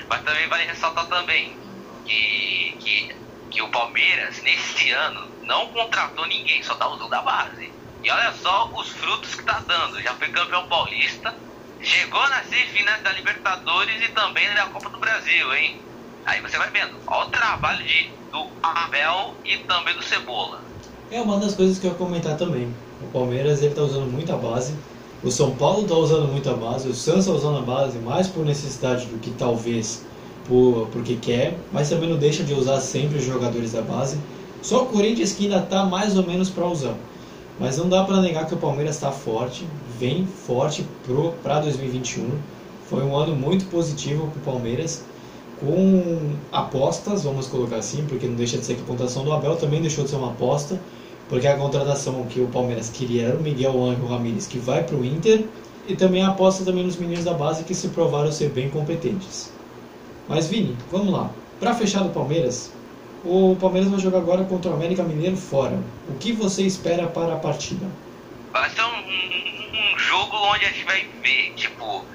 Mas também vale ressaltar também que, que, que o Palmeiras, nesse ano, não contratou ninguém, só tá usando a base. E olha só os frutos que tá dando. Já foi campeão paulista, chegou nas semifinais da Libertadores e também da Copa do Brasil, hein? Aí você vai vendo, olha o trabalho de, do Abel e também do Cebola. É uma das coisas que eu ia comentar também. O Palmeiras ele está usando muita base. O São Paulo está usando muita base. O Santos está usando a base mais por necessidade do que talvez por, porque quer, mas também não deixa de usar sempre os jogadores da base. Só o Corinthians que ainda está mais ou menos para usar. Mas não dá para negar que o Palmeiras está forte, vem forte para 2021. Foi um ano muito positivo para o Palmeiras, com apostas, vamos colocar assim, porque não deixa de ser que a pontuação do Abel também deixou de ser uma aposta porque a contratação que o Palmeiras queria era o Miguel Ángel Ramírez, que vai para o Inter, e também aposta também nos meninos da base que se provaram ser bem competentes. Mas Vini, vamos lá. Para fechar do Palmeiras, o Palmeiras vai jogar agora contra o América Mineiro fora. O que você espera para a partida? Vai ser um, um, um jogo onde a gente vai ver, tipo,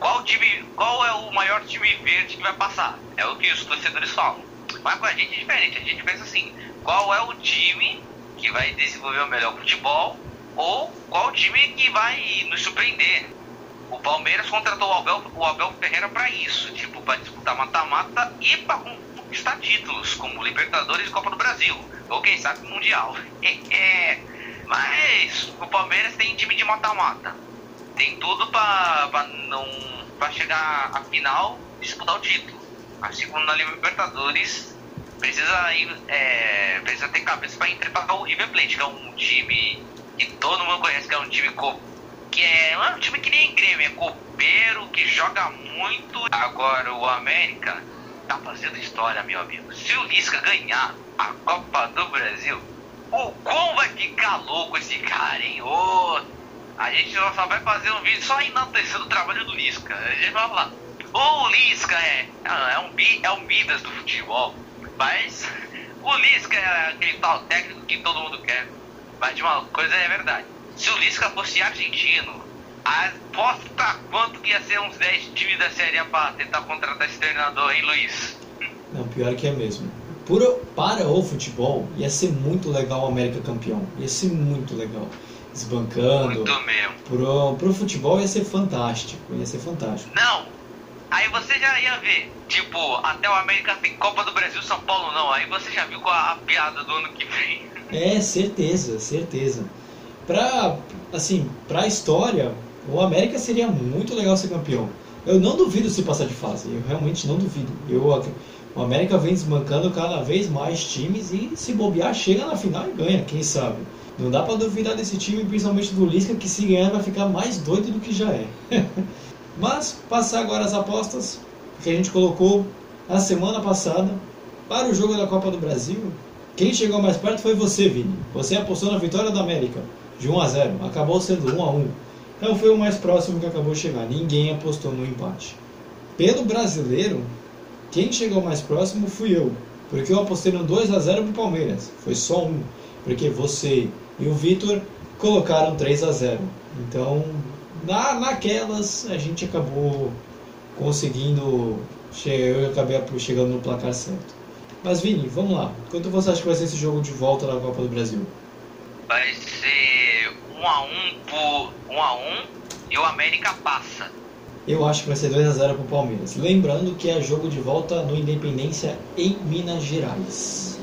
qual time, qual é o maior time verde que vai passar? É o que os torcedores falam. Mas com a gente é diferente, a gente pensa assim, qual é o time que vai desenvolver o melhor futebol ou qual time que vai nos surpreender. O Palmeiras contratou o Abel, o Abel Ferreira para isso, tipo, para disputar mata-mata e para conquistar títulos, como Libertadores e Copa do Brasil, ou quem sabe Mundial. É, mas o Palmeiras tem time de mata-mata. Tem tudo para não para chegar à final disputar o título. Assim como na Libertadores precisa é, precisa ter cabeça para enfrentar o River Plate, que é um time que todo mundo conhece, que é um time co que é, é um time que nem Grêmio, é copeiro, que joga muito. Agora o América tá fazendo história, meu amigo. Se o Lisca ganhar a Copa do Brasil, o quão vai ficar louco esse cara, hein? Oh, a gente só vai fazer um vídeo só enaltecendo o trabalho do Lisca. A gente vai falar, o Lisca é, é, um, é um Midas do futebol, mas o Lisca é aquele tal técnico que todo mundo quer. Mas de uma coisa é verdade. Se o Lisca fosse argentino, aposta quanto que ia ser uns 10 times da Série A pra tentar contratar esse treinador, hein, Luiz? Não, pior que é mesmo. Por, para o futebol, ia ser muito legal o América campeão. Ia ser muito legal. Desbancando. Muito mesmo. Pro, pro futebol ia ser fantástico. Ia ser fantástico. Não! Aí você já ia ver, tipo, até o América tem Copa do Brasil, São Paulo não. Aí você já viu com a, a piada do ano que vem. É, certeza, certeza. Pra, assim, pra história, o América seria muito legal ser campeão. Eu não duvido se passar de fase, eu realmente não duvido. Eu, o América vem desmancando cada vez mais times e se bobear, chega na final e ganha, quem sabe. Não dá para duvidar desse time, principalmente do Lisca, que se ganhar vai ficar mais doido do que já é. Mas, passar agora as apostas que a gente colocou na semana passada para o jogo da Copa do Brasil. Quem chegou mais perto foi você, Vini. Você apostou na vitória da América, de 1 a 0. Acabou sendo 1 a 1. Então foi o mais próximo que acabou de chegar. Ninguém apostou no empate. Pelo brasileiro, quem chegou mais próximo fui eu. Porque eu apostei no 2 a 0 para o Palmeiras. Foi só um. Porque você e o Vitor colocaram 3 a 0. Então, na, naquelas, a gente acabou conseguindo. Eu acabei chegando no placar certo. Mas Vini, vamos lá. Quanto você acha que vai ser esse jogo de volta na Copa do Brasil? Vai ser 1 um a 1 um por 1 um a 1 e o América passa. Eu acho que vai ser 2 a 0 pro Palmeiras. Lembrando que é jogo de volta no Independência em Minas Gerais.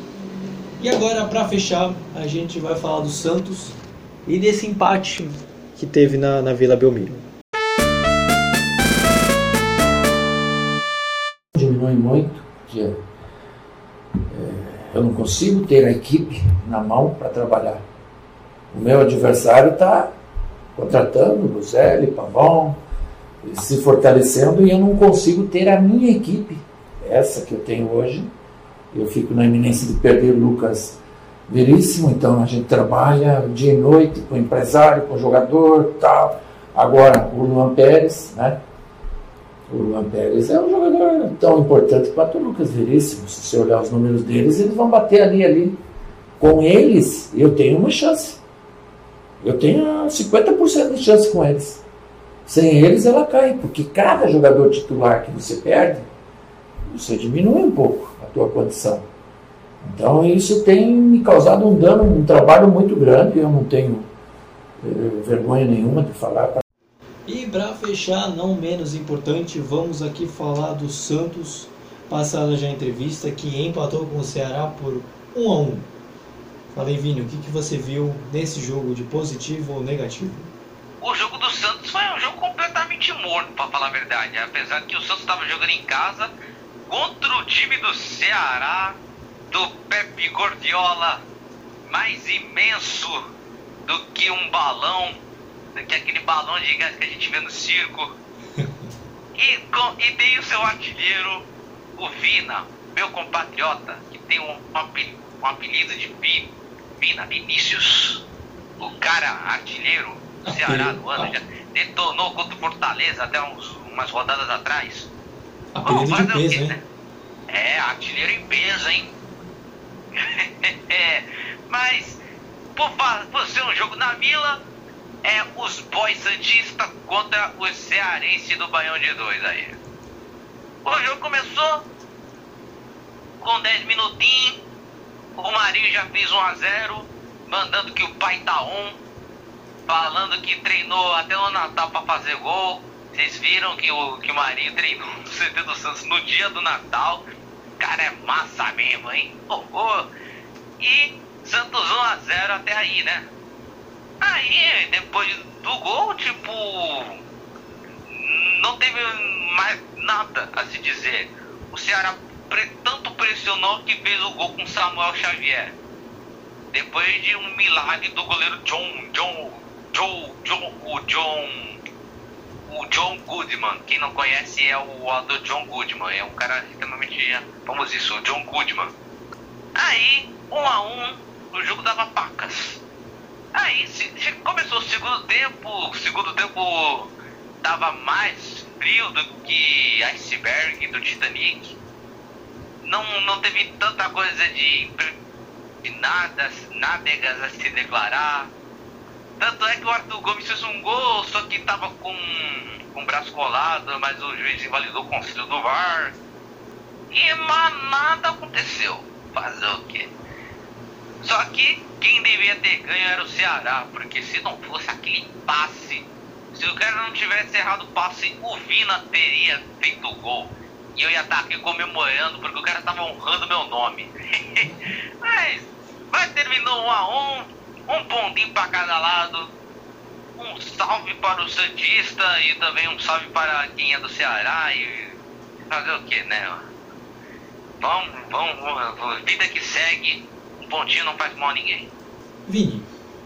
E agora, para fechar, a gente vai falar do Santos e desse empate que teve na, na Vila Belmiro. Diminui muito, que é eu não consigo ter a equipe na mão para trabalhar. O meu adversário está contratando Luzelli, Pavão, se fortalecendo e eu não consigo ter a minha equipe, essa que eu tenho hoje. Eu fico na iminência de perder Lucas Veríssimo, então a gente trabalha dia e noite com o empresário, com o jogador tal. Agora o Luan Pérez, né? O Luan Pérez é um jogador tão importante quanto o Lucas Veríssimo. Se você olhar os números deles, eles vão bater ali ali. Com eles, eu tenho uma chance. Eu tenho 50% de chance com eles. Sem eles, ela cai, porque cada jogador titular que você perde, você diminui um pouco a tua condição. Então, isso tem me causado um dano, um trabalho muito grande. Eu não tenho eh, vergonha nenhuma de falar e para fechar, não menos importante, vamos aqui falar do Santos, passada já a entrevista, que empatou com o Ceará por 1 a 1 Falei, Vini, o que, que você viu nesse jogo de positivo ou negativo? O jogo do Santos foi um jogo completamente morto, para falar a verdade. Apesar que o Santos estava jogando em casa contra o time do Ceará, do Pepe Gordiola, mais imenso do que um balão que é aquele balão de gás que a gente vê no circo. E, com, e tem o seu artilheiro, o Vina, meu compatriota, que tem um, um apelido de Vina, Vinícius. O cara artilheiro o Ceará no ano, já detonou contra o Fortaleza até uns, umas rodadas atrás. Apelido de fazer o peso, quê, né? É, artilheiro em peso, hein? É, Mas, por, por ser um jogo na vila, é os boys Santista contra os cearense do Baião de Dois aí. O jogo começou com 10 minutinhos, o Marinho já fez 1 a 0 mandando que o pai tá on, falando que treinou até no Natal pra fazer gol. Vocês viram que o, que o Marinho treinou no CT do Santos no dia do Natal. Cara, é massa mesmo, hein? Oh, oh. E Santos 1 a 0 até aí, né? Aí, depois do gol, tipo, não teve mais nada a se dizer. O Ceará tanto pressionou que fez o gol com Samuel Xavier. Depois de um milagre do goleiro John, John, John, John, o John, o John Goodman. Quem não conhece é o ator John Goodman. É um cara extremamente famoso isso, o John Goodman. Aí, um a um, o jogo dava pacas. Aí se, se começou o segundo tempo, o segundo tempo tava mais frio do que iceberg do Titanic. Não, não teve tanta coisa de, de nada, nádegas a se declarar. Tanto é que o Arthur Gomes fez um gol, só que tava com, com o braço colado, mas o juiz invalidou o conselho do VAR. E mas nada aconteceu. Fazer o quê? Só que quem devia ter ganho era o Ceará, porque se não fosse aquele passe, se o cara não tivesse errado o passe, o Vina teria feito o gol. E eu ia estar aqui comemorando, porque o cara tava honrando meu nome. mas, mas terminou um a um, um pontinho para cada lado. Um salve para o Santista e também um salve para quem é do Ceará e fazer o que, né? Vamos, vamos, vamos, vida que segue, um pontinho não faz mal a ninguém. Vini.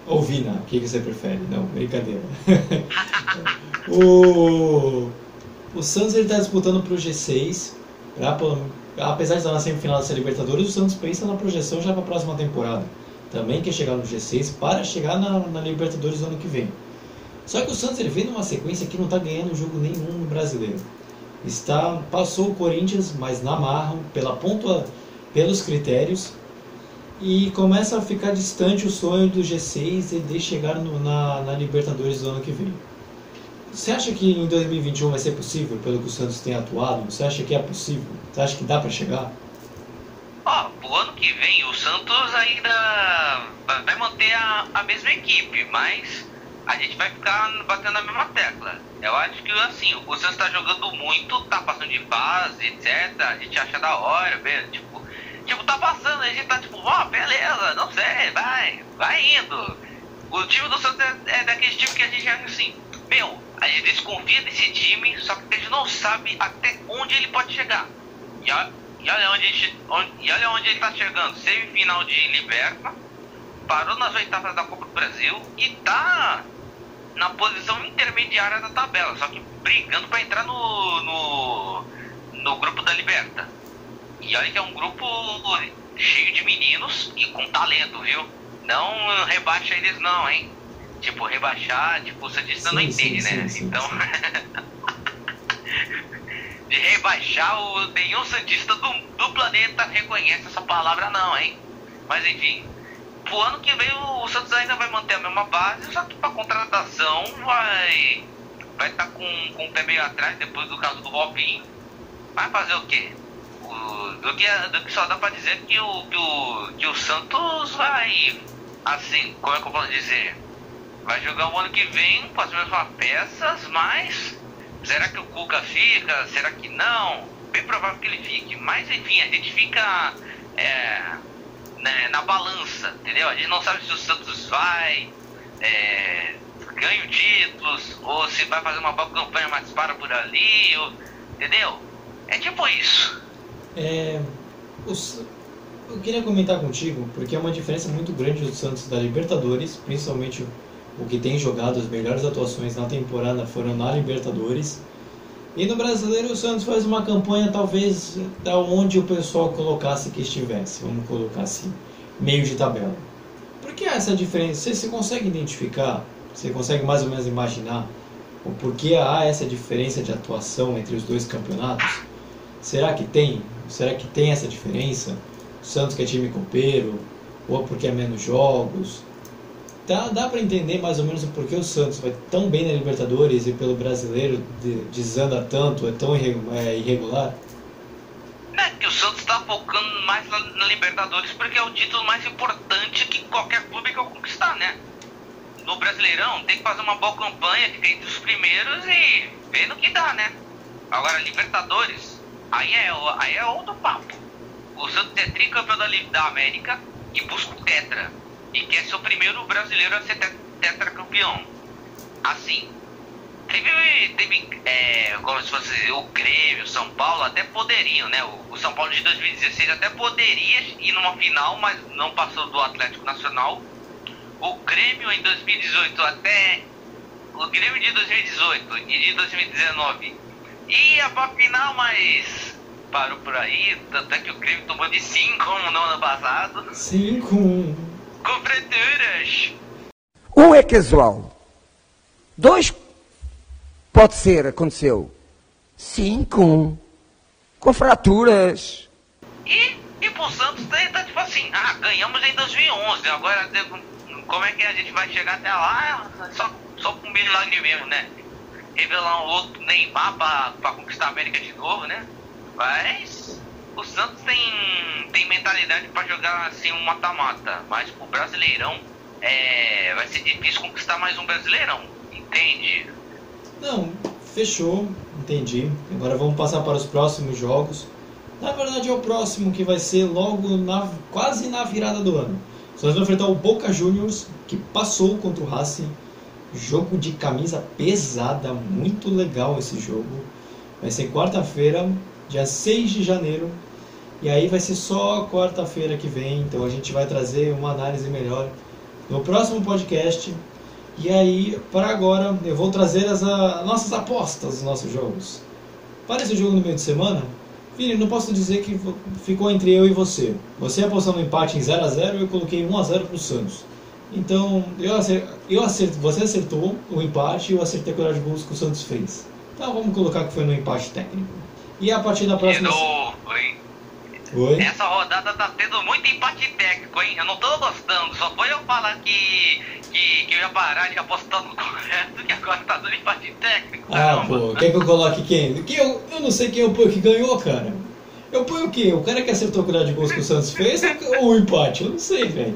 Ou Vina, o que, você prefere? Não, brincadeira. o, o Santos ele está disputando para o G6. Pra, apesar de estar na semifinal da Libertadores, o Santos pensa na projeção já para a próxima temporada. Também quer chegar no G6 para chegar na, na Libertadores ano que vem. Só que o Santos ele vem numa sequência que não está ganhando jogo nenhum no brasileiro. Está, passou o Corinthians, mas na marra, pela pontua, pelos critérios, e começa a ficar distante o sonho do G6 e de chegar no- na, na Libertadores do ano que vem. Você acha que em 2021 vai ser possível, pelo que o Santos tem atuado? Você acha que é possível? Você acha que dá para chegar? Ó, pro ano que vem o Santos ainda vai manter a, a mesma equipe, mas a gente vai ficar batendo na mesma tecla. Eu acho que assim, o Santos tá jogando muito, tá passando de fase, etc. A gente acha da hora, velho. Tipo, tipo, tá passando, a gente tá tipo, ó, beleza, não sei, vai, vai indo. O time do Santos é, é daquele time que a gente acha assim, meu, a gente desconfia desse time, só que a gente não sabe até onde ele pode chegar. E olha, e olha onde, gente- onde- e olha onde ele tá chegando. Semifinal de Liberta, parou nas oitavas da Copa do Brasil e tá na posição intermediária da tabela, só que brigando para entrar no, no, no grupo da Liberta. E olha que é um grupo cheio de meninos e com talento, viu? Não rebaixa eles não, hein? Tipo, rebaixar, tipo, o Santista não Sim, sim, entende, né? sim, sim, então, sim. de rebaixar o nenhum Santista do, do planeta reconhece essa palavra não, hein? Mas enfim, pro ano que vem o, o Santos ainda vai manter a mesma base, só que pra contratação vai vai estar com, com o pé meio atrás depois do caso do Robinho. Vai fazer o quê? O, do, que, do que só dá pra dizer que o, que o, que o Santos vai, assim, como é que eu posso dizer? Vai jogar o ano que vem com as mesmas peças, mas será que o Cuca fica? Será que não? Bem provável que ele fique, mas enfim, a gente fica é, né, na balança, entendeu? A gente não sabe se o Santos vai, é, ganha títulos, ou se vai fazer uma boa campanha, mas para por ali, ou, entendeu? É tipo isso. É, os- eu queria comentar contigo, porque é uma diferença muito grande do Santos da Libertadores, principalmente o que tem jogado as melhores atuações na temporada foram na Libertadores. E no Brasileiro o Santos faz uma campanha talvez da onde o pessoal colocasse que estivesse, vamos colocar assim, meio de tabela. Por que essa diferença? Você, você consegue identificar Você consegue mais ou menos imaginar o porquê há essa diferença de atuação entre os dois campeonatos? Será que tem? Será que tem essa diferença? O Santos que é time copeiro, ou porque é menos jogos? Dá, dá para entender mais ou menos o porquê o Santos vai tão bem na Libertadores e pelo brasileiro de, desanda tanto, é tão é, irregular? É que o Santos está focando mais na, na, Libertadores porque é o título mais importante que qualquer clube quer conquistar, né? No Brasileirão tem que fazer uma boa campanha, ficar entre os primeiros e ver no que dá, né? Agora, Libertadores, aí é, aí é outro papo. O Santos é tricampeão da, da América e busca o Tetra. E quer ser o primeiro brasileiro a ser tetracampeão. Assim, Teve, teve é, como se fosse o Grêmio, o São Paulo, até poderiam, né? O, o, São Paulo de 2016 até poderia ir numa final, mas não passou do Atlético Nacional. O Grêmio em 2018 até. O Grêmio de 2018 e de 2019 ia pra final, mas parou por aí. Tanto é que o Grêmio tomou de 5 no ano passado. 5 Com fraturas. Um é casual. Dois Pode ser, aconteceu. Sim, com, fraturas. E, e pro Santos tá, tá tipo assim, ah, ganhamos em 2011, agora como é que a gente vai chegar até lá? Só, só com um milagre mesmo, né? Revelar um outro Neymar pra, pra conquistar a América de novo, né? Mas mentalidade para jogar assim um mata-mata, mas o Brasileirão é, vai ser difícil conquistar mais um Brasileirão, entende? Não, fechou, entendi. Agora vamos passar para os próximos jogos. Na verdade é o próximo que vai ser logo na, quase na virada do ano. Nós vamos enfrentar o Boca Juniors, que passou contra o Racing. Jogo de camisa pesada, muito legal esse jogo. Vai ser quarta-feira, dia 6 de janeiro. E aí vai ser só quarta-feira que vem, então a gente vai trazer uma análise melhor no próximo podcast. E aí, para agora, eu vou trazer as a, nossas apostas dos nossos jogos. Para esse jogo no meio de semana, Vini, não posso dizer que ficou entre eu e você. Você apostou no empate em 0 a 0 e eu coloquei 1 a 0 para o Santos. Então, eu acerto, eu acerto, você acertou o empate e eu acertei a quantidade de gols que o Santos fez. Então vamos colocar que foi no empate técnico. E a partir da próxima. De novo, hein? Oi? Essa rodada tá tendo muito empate técnico, hein? Eu não tô gostando. Só foi eu falar que, que, que eu ia parar de apostar no correto, que agora tá dando empate técnico. Ah, pô, quer que eu coloque quem? Que eu, eu não sei quem eu ponho que ganhou, cara. Eu ponho o quê? O cara que acertou o cuidado de gols que o Santos fez ou o empate? Eu não sei, velho.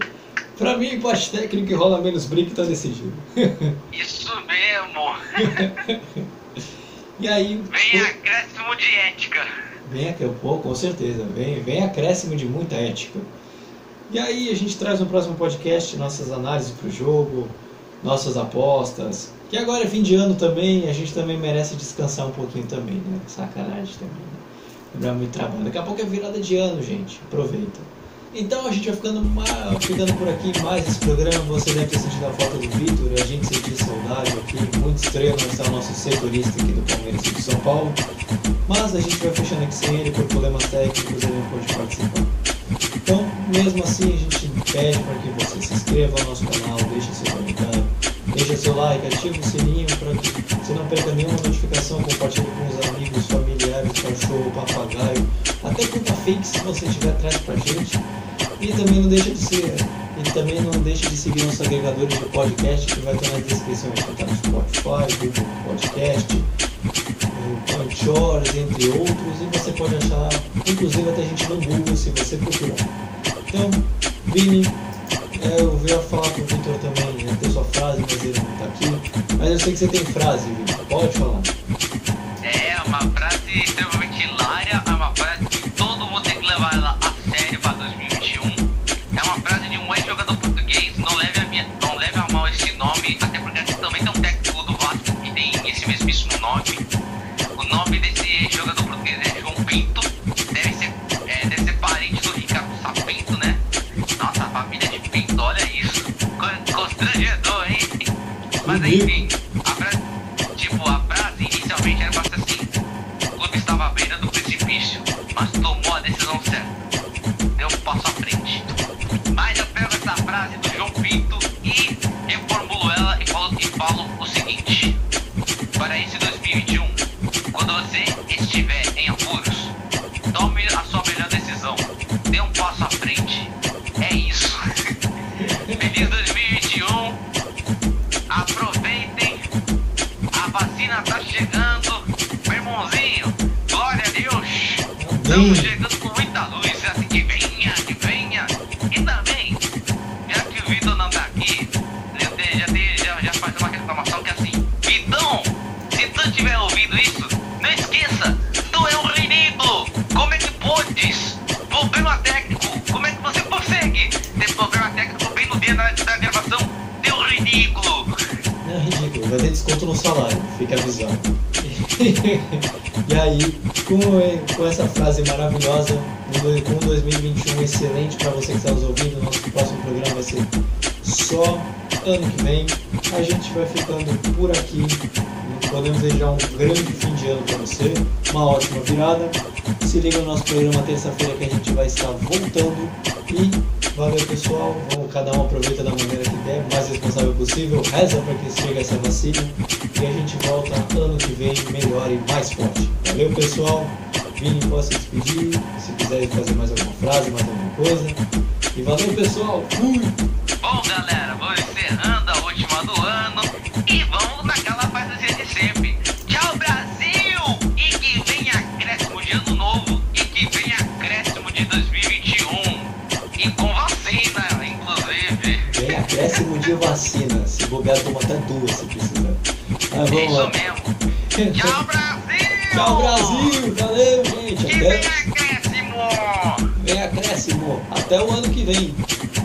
Pra mim, empate técnico que rola menos brinco tá decidido. Isso mesmo. e aí. Vem acréscimo de ética. Vem, pô, com certeza, vem, vem acréscimo de muita ética. E aí a gente traz no próximo podcast nossas análises para o jogo, nossas apostas. Que agora é fim de ano também, a gente também merece descansar um pouquinho também, né? Sacanagem também, né? Lembrar muito trabalho. Daqui a pouco é virada de ano, gente. Aproveita. Então a gente vai ficando, ficando por aqui mais esse programa. Você deve ter sentido a falta do Vitor, a gente sentiu saudade aqui. Muito estranho não estar o nosso setorista aqui do Palmeiras e do São Paulo. Mas a gente vai fechando aqui sem ele por problemas técnicos, ele não pode participar. Então, mesmo assim, a gente pede para que você se inscreva no nosso canal, deixe seu comentário, deixe seu like, ative o sininho para que você não perca nenhuma notificação, compartilhe com os amigos, familiares, cachorro, papagaio, até fake se você tiver atrás pra gente. E também não deixa de ser, e também não deixe de seguir nossos agregadores de podcast que vai estar na descrição. Gente tá no Spotify, Google Podcast, Anchor, entre outros, e você pode achar, inclusive até a gente no Google se você procurar. Então, Vini, é, eu ia falar pro Victor também, né, ter sua frase, mas ele não tá aqui. Mas eu sei que você tem frase, Vini, pode falar. É, uma Mas Estamos chegando com muita luz. Assim que venha, que venha. E também, já que o Vitor não tá aqui, te- já, te- já, já faz uma reclamação que é assim. Vitão, se tu tiver ouvido isso, não esqueça, tu é um ridículo. Como é que podes? Problema técnico. Como é que você consegue ter problema técnico bem no dia da, da gravação? Teu ridículo. É ridículo, vai ter desconto no salário, fique avisado. Aí, com, com essa frase maravilhosa, com um 2021 excelente para você que está nos ouvindo, nosso próximo programa vai ser só ano que vem. A gente vai ficando por aqui. Podemos desejar um grande fim de ano para você, uma ótima virada. Se liga no nosso programa terça-feira que a gente vai estar voltando. E valeu pessoal, vamos cada um aproveita da maneira que der, mais responsável possível, reza para que chegue essa vacina e a gente volta ano que vem melhor e mais forte. Valeu pessoal, Vini pode se despedir, se quiser fazer mais alguma frase, mais alguma coisa. E valeu pessoal, fui! Bom, galera, vou encerrando a última do ano e vamos naquela fantasia de sempre. Tchau, Brasil! E que venha acréscimo de ano novo e que venha acréscimo de 2021. E com vacina, inclusive. Vem acréscimo de vacina, se bobear toma até duas É vamos lá. Tchau, Brasil! Tchau Brasil, valeu gente, Que até acréscimo! vem acréscimo, até o ano que vem.